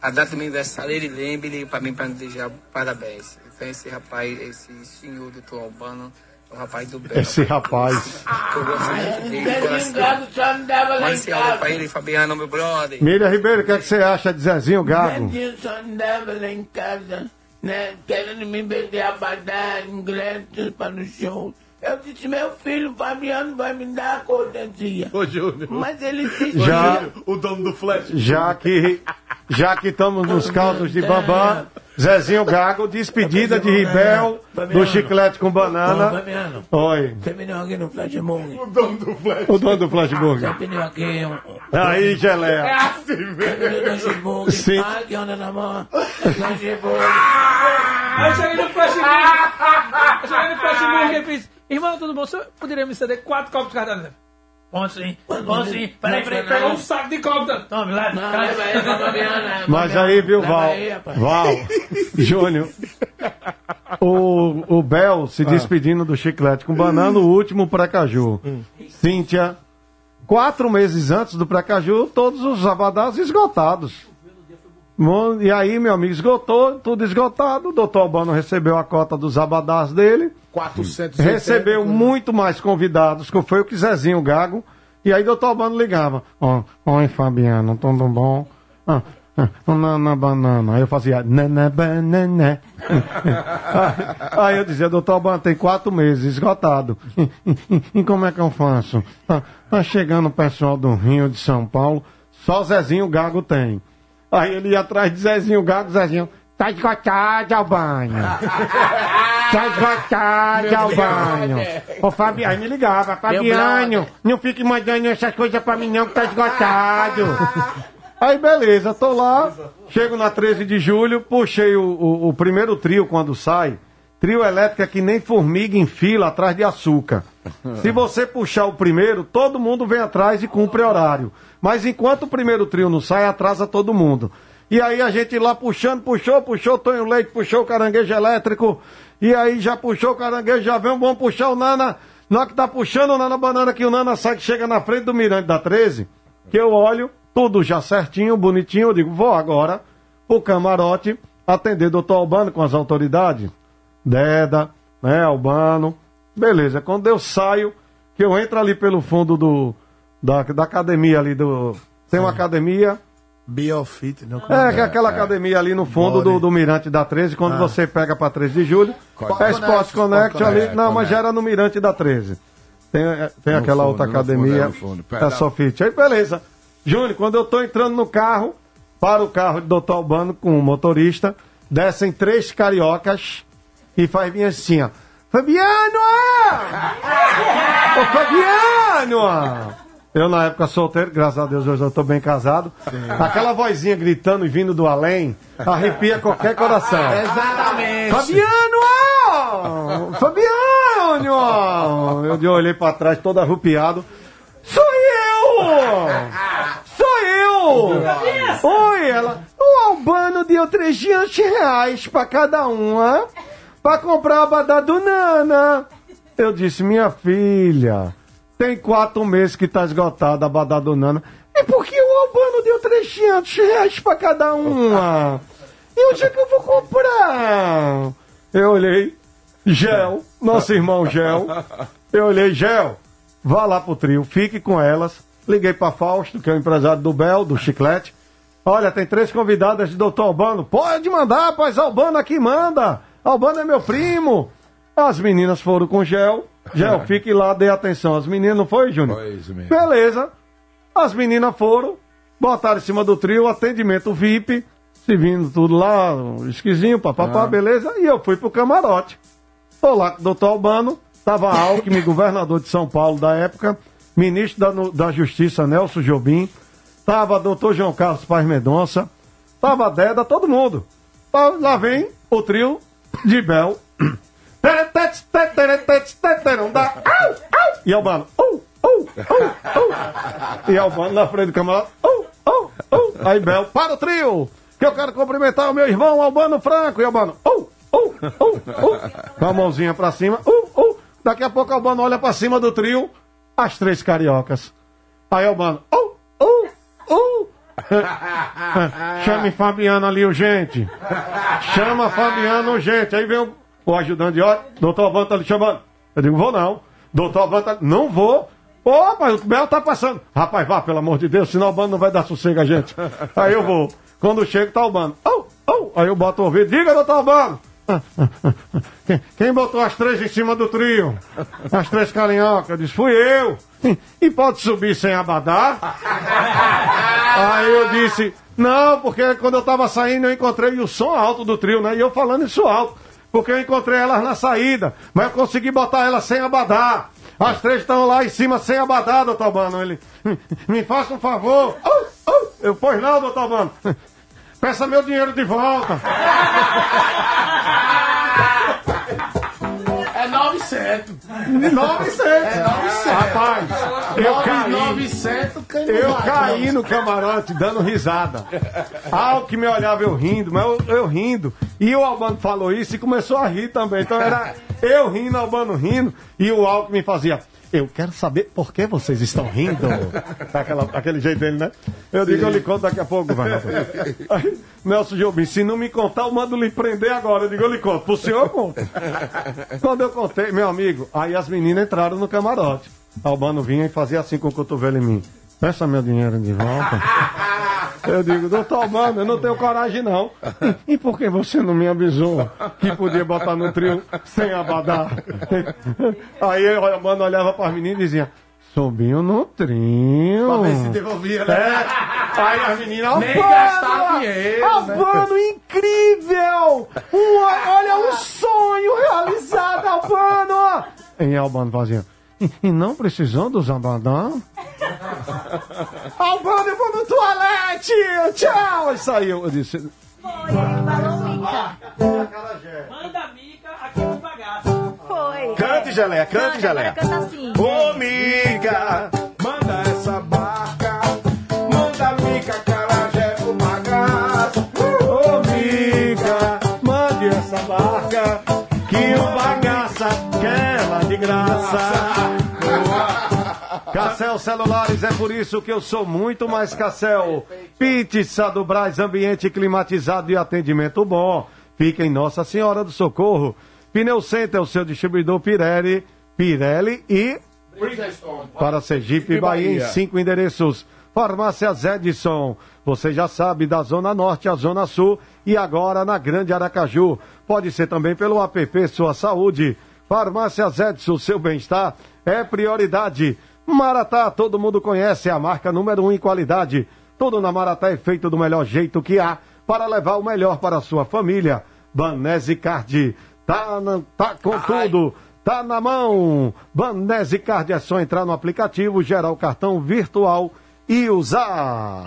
a data do meu aniversário, ele lembra e liga pra mim pra me desejar parabéns. Então esse rapaz, esse senhor doutor Albano, é um rapaz do bem. Esse rapaz. Eu gosto muito dele, Zezinho coração. Gato só me dava lá Manda em esse áudio pra casa. ele, Fabiano, meu brother. Miriam Ribeiro, o que, é que você acha de Zezinho Gago? Zezinho só me dava lá em casa, né? Querendo me vender abadá, ingressos para o show. Eu disse, meu filho, Fabiano vai me dar a cortesia. Ô, Júnior. Mas ele se Já- O dono do flash. Já que já que estamos nos causos de Bambam, Zezinho Gago, despedida de Ribel, do chiclete com banana. Oi. Você aqui no Flashburg. O dono do Flash. O dono do Flashburg. Você pediu aqui um... Aí, geleia. assim Você pediu do Flashburg. Sim. Ai, que onda na mão. Flashburg. Aí eu cheguei no flashburg. Eu cheguei no flashburg e fiz, irmão, tudo bom? Você poderia me ceder quatro copos de cardápio? Bom sim, bom sim. Peraí, peraí, pegou um saco de copos. Tome, lá. Pra. Mas aí, viu, Val? Val, Júnior. O, o Bel se despedindo do chiclete com banana, o último Precaju. Cíntia, quatro meses antes do Precaju, todos os abadás esgotados. Bom, E aí, meu amigo, esgotou, tudo esgotado. O doutor Albano recebeu a cota dos abadás dele. 400 Recebeu muito mais convidados, que foi o que Zezinho Gago. E aí, doutor Albano ligava. Ó, Oi, Fabiano, tudo bom? Ah, ah, na, na banana. Aí eu fazia, na, na banana. aí eu dizia, doutor Albano, tem quatro meses, esgotado. E, como é que eu faço? Ah, tá chegando o pessoal do Rio de São Paulo, só Zezinho Gago tem. Aí ele ia atrás de Zezinho Gago, Zezinho, tá esgotado, Albano. Tá esgotado, Albano. Ô, Fabiano, me ligava, Fabiano, não fique mandando essas coisas pra mim não, que tá esgotado. Aí beleza, tô lá, chego na 13 de julho, puxei o, o- o primeiro trio quando sai. Trio elétrico é que nem formiga em fila atrás de açúcar. Se você puxar o primeiro, todo mundo vem atrás e cumpre horário. Mas enquanto o primeiro trio não sai, atrasa todo mundo. E aí a gente lá puxando, puxou, puxou, Tonho Leite, puxou o caranguejo elétrico. E aí já puxou o caranguejo, já vem, vamos puxar o Nana. Na hora que tá puxando o Nana Banana, que o Nana sai, que chega na frente do Mirante da 13, que eu olho, tudo já certinho, bonitinho, eu digo, vou agora pro camarote atender doutor Albano com as autoridades. Deda, né, Albano. Beleza, quando eu saio, que eu entro ali pelo fundo do, da, da academia ali do... Tem uma academia... Biofit, não É, que é aquela academia ali no fundo do, do Mirante da 13, quando Ah. você pega pra 13 de julho. É Sport Connect, Connect Sport ali. Connect, Não, mas Connect. já era no Mirante da 13. Tem, é, tem No aquela fundo, outra no fundo, academia. é no fundo, perto É da- Sofite. Aí beleza. Júnior, quando eu tô entrando no carro, para o carro de Dr. Albano com o motorista, descem três cariocas e faz bem assim, ó. Fabiano! Ô Fabiano! Eu, na época, solteiro, graças a Deus, hoje eu tô bem casado. Aquela vozinha gritando e vindo do além, arrepia qualquer coração. Exatamente. Fabiano! Fabiano! Eu olhei pra trás, todo arrupiado. Sou eu! Sou eu! Oi, ela. O Albano deu 300 reais pra cada uma pra comprar a badá do Nana. Eu disse, minha filha, tem quatro meses que tá esgotada a badá do Nana. E por que o Albano deu 300 reais pra cada uma? E onde é que eu vou comprar? Eu olhei, Gel, nosso irmão Gel. Eu olhei, Gel, vá lá pro trio, fique com elas. Liguei pra Fausto, que é o empresário do Bel, do Chiclete. Olha, tem três convidadas de Doutor Albano. Pode mandar, pois Albano aqui manda. Albano é meu primo. As meninas foram com Gel. Gel, fique lá, dê atenção. As meninas, não foi, Júnior? Foi isso mesmo. Beleza. As meninas foram, botaram em cima do trio, atendimento VIP, servindo tudo lá, um esquisinho, papapá, Ah. beleza. E eu fui pro camarote. Tô lá com o doutor Albano, tava Alckmin, governador de São Paulo da época, ministro da, no- da Justiça, Nelson Jobim, tava doutor João Carlos Paz Medonça, tava Deda, todo mundo. Lá vem o trio de Bel. E Albano, uh, uh, uh. E Albano na frente do uh. Aí Bel, para o trio, que eu quero cumprimentar o meu irmão Albano Franco. E Albano. Com a mãozinha pra cima. Daqui a pouco Albano olha pra cima do trio, as três cariocas. Aí Albano. Chame Fabiano ali, urgente. Chama Fabiano urgente. Aí vem o, o ajudante de hora, doutor Albano tá ali chamando. Eu digo, vou não. Doutor Albano tá não vou. Ô, rapaz, o Bel tá passando. Rapaz, vá, pelo amor de Deus, senão o Albano não vai dar sossego a gente. Aí eu vou. Quando chego, tá o Albano. Oh, oh. Aí eu boto o ouvido, diga, doutor Albano. Quem, quem botou as três em cima do trio? As três carinhocas. Eu disse, fui eu. E pode subir sem abadá? Aí eu disse, não, porque quando eu tava saindo eu encontrei o som alto do trio, né? E eu falando isso alto, porque eu encontrei elas na saída, mas eu consegui botar elas sem abadá. As três estão lá em cima sem abadá, doutor Mano. Ele, me faça um favor. Eu, pois não, doutor Mano. Peça meu dinheiro de volta. É 900. 900. É 900. Rapaz, eu caí. 900 Eu caí no camarote dando risada. Algo que me olhava eu rindo, mas eu, eu rindo. E o Albano falou isso e começou a rir também. Então era eu rindo, Albano rindo. E o Alco me fazia. Eu quero saber por que vocês estão rindo. Aquela, aquele jeito dele, né? Eu digo, eu lhe conto daqui a pouco, vai. Aí, Nelson Jobim, se não me contar, eu mando lhe prender agora. Eu digo, eu lhe conto. Pro senhor, eu conto. Quando eu contei, meu amigo, aí as meninas entraram no camarote. Albano vinha e fazia assim com o cotovelo em mim. Peça meu dinheiro de volta. Eu digo, doutor Albano, eu não tenho coragem não. E, e por que você não me avisou que podia botar no trio sem abadá? Aí o Albano olhava para as meninas e dizia, subiu no trio. Pra ver se devolvia, né? É. Aí as meninas, Nem gastar dinheiro, né? Albano, incrível! Um- olha um sonho realizado, Albano! E Albano fazia, e, não precisou dos abadá? Albano, eu vou no toalete! Tchau! E saiu. Eu disse. Manda a mica aqui no bagaço. Foi. Cante, Geleia, cante, Geleia. Canta assim. Ô, miga, Manda essa barca, manda a mica, carajé pro bagaço. Ô, miga, mande essa barca que o bagaça quer lá de graça. Cassel Celulares, é por isso que eu sou muito mais Cassel. Pizza do Braz, ambiente climatizado e atendimento bom. Fica em Nossa Senhora do Socorro. Pneu Center, o seu distribuidor Pirelli, Pirelli e para Sergipe e Bahia, em cinco endereços. Farmácias Edson, você já sabe, da Zona Norte à Zona Sul e agora na Grande Aracaju. Pode ser também pelo app Sua Saúde. Farmácias Edson, seu bem-estar é prioridade. Maratá, todo mundo conhece, a marca número um em qualidade. Tudo na Maratá é feito do melhor jeito que há para levar o melhor para a sua família. Banese Card, tá, na- tá com tudo. Tá na mão! Banese Card é só entrar no aplicativo, gerar o cartão virtual e usar.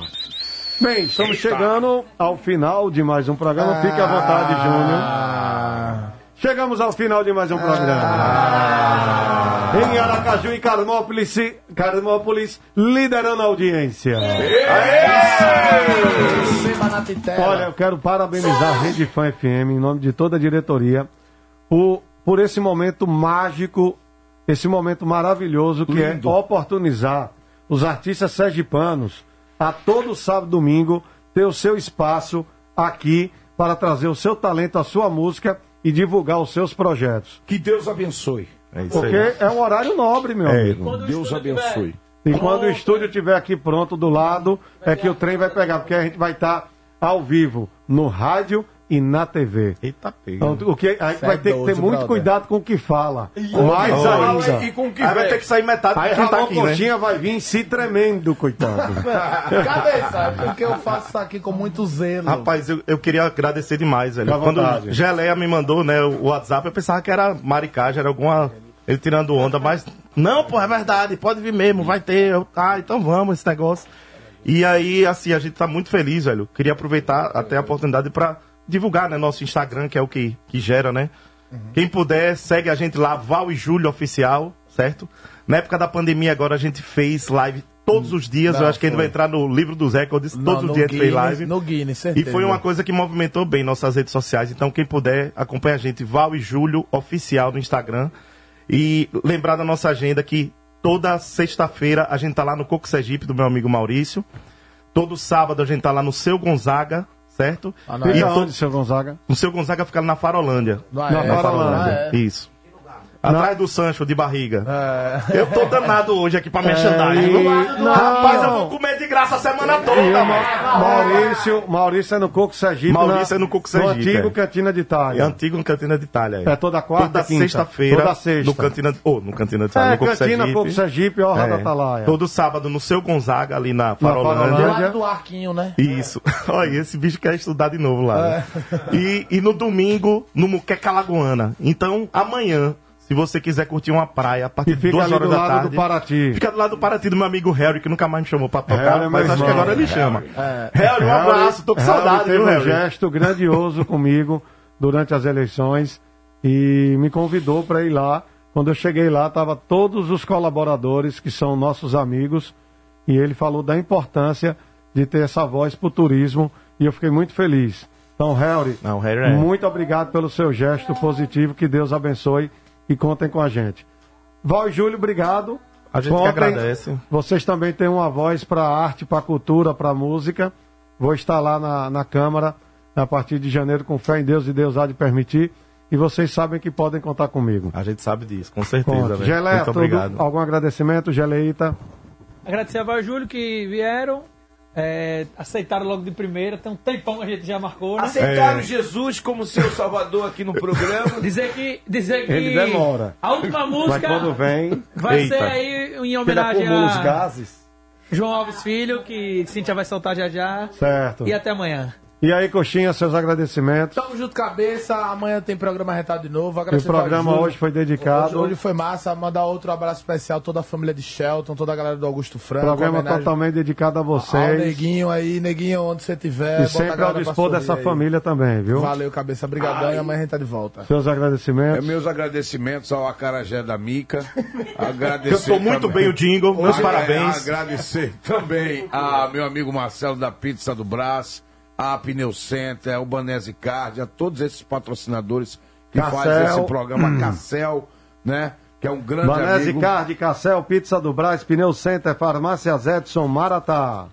Bem, estamos chegando ao final de mais um programa. Fique à vontade, Júnior. Chegamos ao final de mais um programa. Em Aracaju e Carmópolis, Carmópolis liderando a audiência. Titela. Olha, eu quero parabenizar a Rede Fã FM, em nome de toda a diretoria, por, por esse momento mágico, esse momento maravilhoso que é oportunizar os artistas sergipanos a todo sábado e domingo ter o seu espaço aqui para trazer o seu talento, a sua música e divulgar os seus projetos. Que Deus abençoe. Porque é um horário nobre, meu É, amigo. Deus abençoe. E quando o estúdio estiver aqui pronto do lado, é que o trem vai pegar, porque a gente vai estar ao vivo no rádio e na TV. Eita, pega. Então, o que, a gente Cê vai é ter que ter muito brother. cuidado com o que fala. o Mais que fala ainda. e com o que Aí vai ter que sair metade Aí quem tá Ramon aqui, né? Coxinha vai vir se tremendo, coitado. Cabeça, porque eu faço isso aqui com muito zelo. Rapaz, eu, eu queria agradecer demais, velho. Quando vontade. Geleia me mandou né, o WhatsApp, eu pensava que era maricagem, era alguma. Ele tirando onda, mas. Não, pô, é verdade, pode vir mesmo, vai ter. Eu, ah, então vamos, esse negócio. E aí, assim, a gente tá muito feliz, velho. Queria aproveitar até a oportunidade pra divulgar, né, nosso Instagram, que é o que, que gera, né? Quem puder, segue a gente lá, Val e Júlio Oficial, certo? Na época da pandemia, agora a gente fez live todos os dias. Não, eu acho que a gente foi. vai entrar no livro dos recordes. Não, Todos os dias a gente fez Guinness- live. no Guinness, E certeza. foi uma coisa que movimentou bem nossas redes sociais. Então, quem puder, acompanha a gente, Val e Júlio Oficial no Instagram. E lembrar da nossa agenda que toda sexta-feira a gente tá lá no Coco Sergipe, do meu amigo Maurício. Todo sábado a gente tá lá no Seu Gonzaga, certo? Ah, não, e é onde, seu Gonzaga? O Seu Gonzaga fica na Farolândia. Na Na Farolândia. Isso. Atrás do Sancho, de barriga. Eu tô danado hoje aqui pra É, merchandising. e- Não, não. Rapaz, eu vou comer de graça a semana toda, E o mano. Ma- Maurício, Maurício é no Coco Sergipe. Maurício na- é no Coco Sergipe, No antigo é. Cantina de Itália. É antigo Cantina de Itália. É toda quarta, Toda sexta-feira. Toda sexta. No Cantina, oh, no Cantina de Itália. É, no Coco Cantina, Sergipe. Coco Sergipe, Orla da Atalaia. Todo sábado no seu Gonzaga, ali na Farolândia. Farolândia. Do lado do arquinho, né? Isso. Olha, esse bicho quer estudar de novo lá. né? É. E, e no domingo, no Muqueca Lagoana. Então, amanhã, se você quiser curtir uma praia a partir de fica duas horas do da lado tarde. do Paraty. Fica do lado do Paraty do meu amigo Harry, que nunca mais me chamou pra tocar, Harry é mas acho que irmão. agora ele chama. É. Harry, um abraço, tô com Harry saudade, teve viu, um Harry? gesto grandioso comigo durante as eleições e me convidou para ir lá. Quando eu cheguei lá, tava todos os colaboradores que são nossos amigos e ele falou da importância de ter essa voz para o turismo e eu fiquei muito feliz. Então, Harry, Não, Harry é. muito obrigado pelo seu gesto positivo, que Deus abençoe e contem com a gente. Val e Júlio, obrigado. A gente que agradece. Vocês também têm uma voz para a arte, para a cultura, para a música. Vou estar lá na, na Câmara a partir de janeiro com fé em Deus e Deus há de permitir. E vocês sabem que podem contar comigo. A gente sabe disso, com certeza. Gelé, Muito tudo- obrigado. algum agradecimento, Geleita? Agradecer a Val e Júlio que vieram, é, aceitaram logo de primeira. Tem um tempão que a gente já marcou, né? Aceitaram Jesus como seu salvador aqui no programa. Dizer que, dizer que Ele demora. a última música Mas quando vem. vai Eita. ser aí em homenagem os a gases. João Alves Filho, que Cíntia vai soltar já já. Certo. E até amanhã. E aí, Coxinha, seus agradecimentos. Tamo junto, cabeça. Amanhã tem programa retado de novo. O programa ao hoje foi dedicado. Hoje, hoje foi massa. Mandar outro abraço especial a toda a família de Shelton, toda a galera do Augusto Franco. programa totalmente dedicado a Ao vocês. Neguinho aí, Neguinho, onde você tiver. E sempre ao dispor dessa aí. família também, viu? Valeu, cabeça. Brigadão. E amanhã a gente tá de volta. Seus É agradecimentos. meus agradecimentos ao Acarajé da Mica. Agradecer Cantou muito também- bem o jingle, meus Ah, parabéns. é, Agradecer também a meu amigo Marcelo da Pizza do Brás, a Pneu Center, a Ubanese Card, a todos esses patrocinadores que Cassel. fazem esse programa, Cassel, né? Que é um grande Banese amigo. Card, Cassel, Pizza do Brás, Pneu Center, Farmácias Edson, Maratá.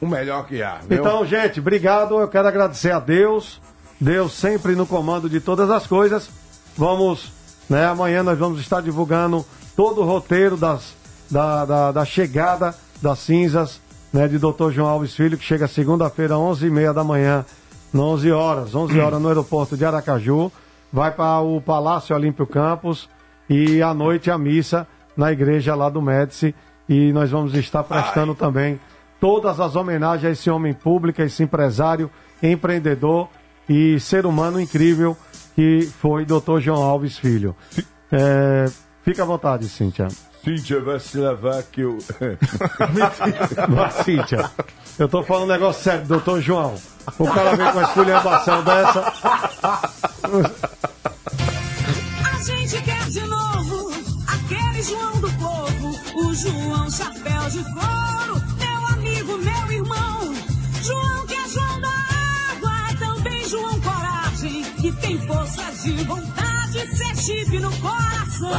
O melhor que há. viu? Então, gente, obrigado. Eu quero agradecer a Deus. Deus sempre no comando de todas as coisas. Vamos, né? Amanhã nós vamos estar divulgando todo o roteiro das, da, da, da chegada das cinzas, né? De Dr. João Alves Filho, que chega segunda-feira, 11h30 da manhã, 11 horas, 11 horas no aeroporto de Aracaju. Vai para o Palácio Olímpio Campos e à noite a missa na igreja lá do Médici. E nós vamos estar prestando também todas as homenagens a esse homem público, a esse empresário, empreendedor e ser humano incrível que foi Dr. João Alves Filho. É, fica à vontade, Cíntia. Cíntia vai se levar que eu. Cíntia. Eu tô falando um negócio sério, doutor João. O cara vem com uma esculhambação dessa. A gente quer de novo aquele João do povo, o João Chapéu de Couro, meu amigo, meu irmão. João que é João da água, também João Coragem, que tem força de vontade, ser chip no coração.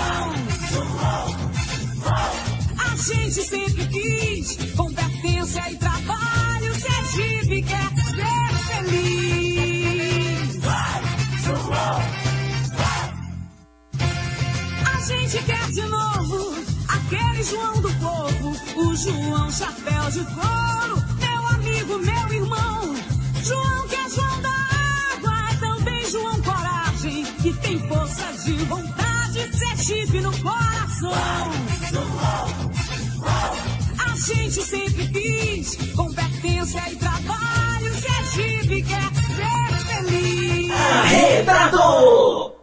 A gente sempre quis, com pertença e trabalho, Sergipe quer ser feliz. A gente quer de novo aquele João do povo, o João Chapéu de Couro, meu amigo, meu irmão. João que é João da água, também João Coragem, que tem força de vontade, ser chip no coração. A gente sempre quis, com pertença e trabalho, Sergipe quer ser feliz. Arrebadou!